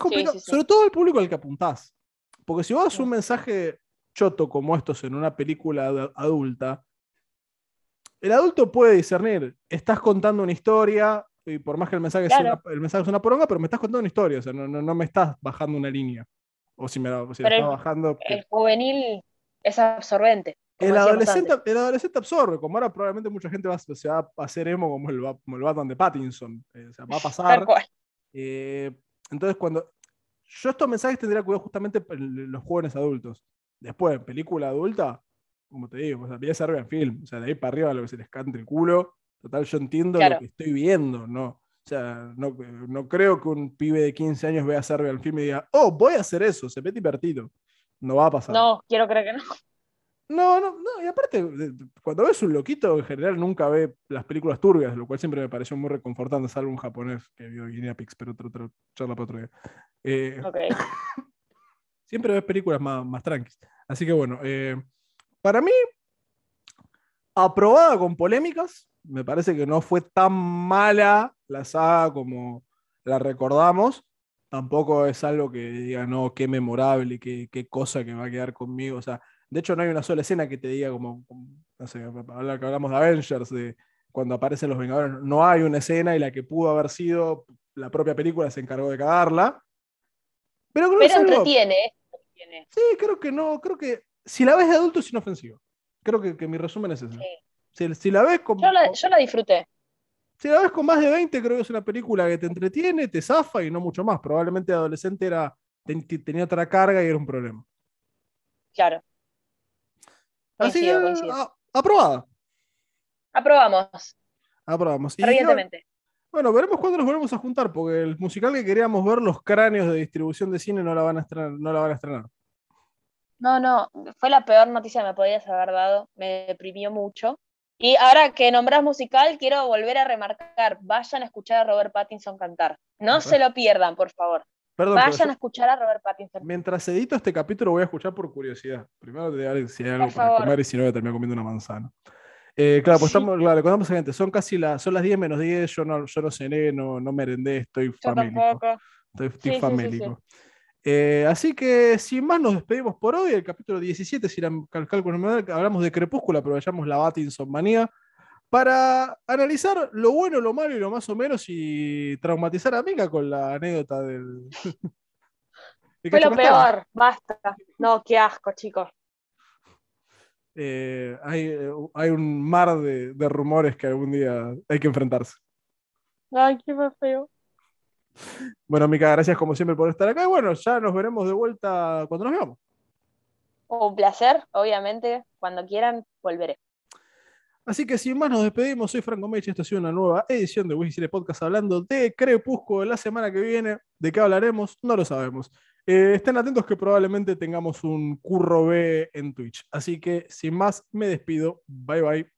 S2: complicado, sobre todo el público al que apuntás. Porque si vos das un mensaje choto como estos en una película adulta, el adulto puede discernir, estás contando una historia, y por más que el mensaje, sea una, el mensaje es una poronga, pero me estás contando una historia, o sea, no, no, me estás bajando una línea. O si me la, estás bajando.
S3: El juvenil es absorbente.
S2: El adolescente, el adolescente, absorbe, como ahora probablemente mucha gente va, se va a hacer emo como el, como el Batman de Pattinson. Eh, o sea, va a pasar. Eh, entonces, cuando. Yo estos mensajes tendría cuidado justamente en los jóvenes adultos. Después, película adulta, como te digo, o sea, ser en film. O sea, de ahí para arriba lo que se les cante el culo. Total, yo entiendo lo que estoy viendo, ¿no? O sea, no, no, creo que un pibe de 15 años vea Serbian Film y diga, oh, voy a hacer eso, se ve divertido. No va a pasar.
S3: No, quiero creer que no.
S2: No, no, no, y aparte, cuando ves un loquito, en general nunca ve las películas turbias, lo cual siempre me pareció muy reconfortante, salvo un japonés que vio Guinea Pigs, pero otra, otra charla para otro día. Eh, siempre ves películas más, más tranquilas. Así que bueno, eh, para mí, aprobada con polémicas, me parece que no fue tan mala la saga como la recordamos. Tampoco es algo que diga, no, qué memorable, qué, qué cosa que va a quedar conmigo. O sea, de hecho, no hay una sola escena que te diga como, no sé, que hablamos de Avengers, de cuando aparecen los Vengadores, no hay una escena y la que pudo haber sido la propia película se encargó de cagarla. Pero creo
S3: que entretiene,
S2: Sí, creo que no, creo que si la ves de adulto es inofensivo. Creo que, mi resumen es ese. Si, la ves con,
S3: yo, la, disfruté.
S2: Si la ves con más de 20, creo que es una película que te entretiene, te zafa y no mucho más. Probablemente adolescente era, tenía otra carga y era un problema.
S3: Claro.
S2: Así que, aprobada.
S3: Aprobamos.
S2: Aprobamos.
S3: Evidentemente.
S2: bueno, veremos cuándo nos volvemos a juntar, porque el musical que queríamos ver, los cráneos de distribución de cine, no la van a estrenar. No, la van a estrenar.
S3: no, no, fue la peor noticia que me podías haber dado. Me deprimió mucho. Y ahora que nombras musical, quiero volver a remarcar, vayan a escuchar a Robert Pattinson cantar. No se lo pierdan, por favor. Vayan a escuchar a Robert Pattinson.
S2: Mientras edito este capítulo voy a escuchar por curiosidad. Primero te a si hay algo para comer y si no voy a terminar comiendo una manzana. Eh, claro, pues estamos, claro, contamos a gente, son casi las, son las 10 menos 10, yo no, yo no cené, no, no merendé, estoy famélico. Estoy, famélico. Eh, así que sin más nos despedimos por hoy, el capítulo 17, si la cálculo hablamos de Crepúsculo, aprovechamos la Batinson manía para analizar lo bueno, lo malo y lo más o menos y traumatizar a Mika con la anécdota del...
S3: Fue lo peor, basta. No, qué asco, chicos.
S2: Eh, hay, hay, un mar de, rumores que algún día hay que enfrentarse.
S3: Ay, qué feo.
S2: Bueno, Mica, gracias como siempre por estar acá. Y bueno, ya nos veremos de vuelta cuando nos veamos.
S3: Un placer, obviamente. Cuando quieran, volveré.
S2: Así que sin más nos despedimos. Soy Franco Meche. Esta ha sido una nueva edición de Wiki Podcast hablando de Crepúsculo la semana que viene. ¿De qué hablaremos? No lo sabemos. Eh, estén atentos que probablemente tengamos un curro B en Twitch. Así que sin más, me despido. Bye bye.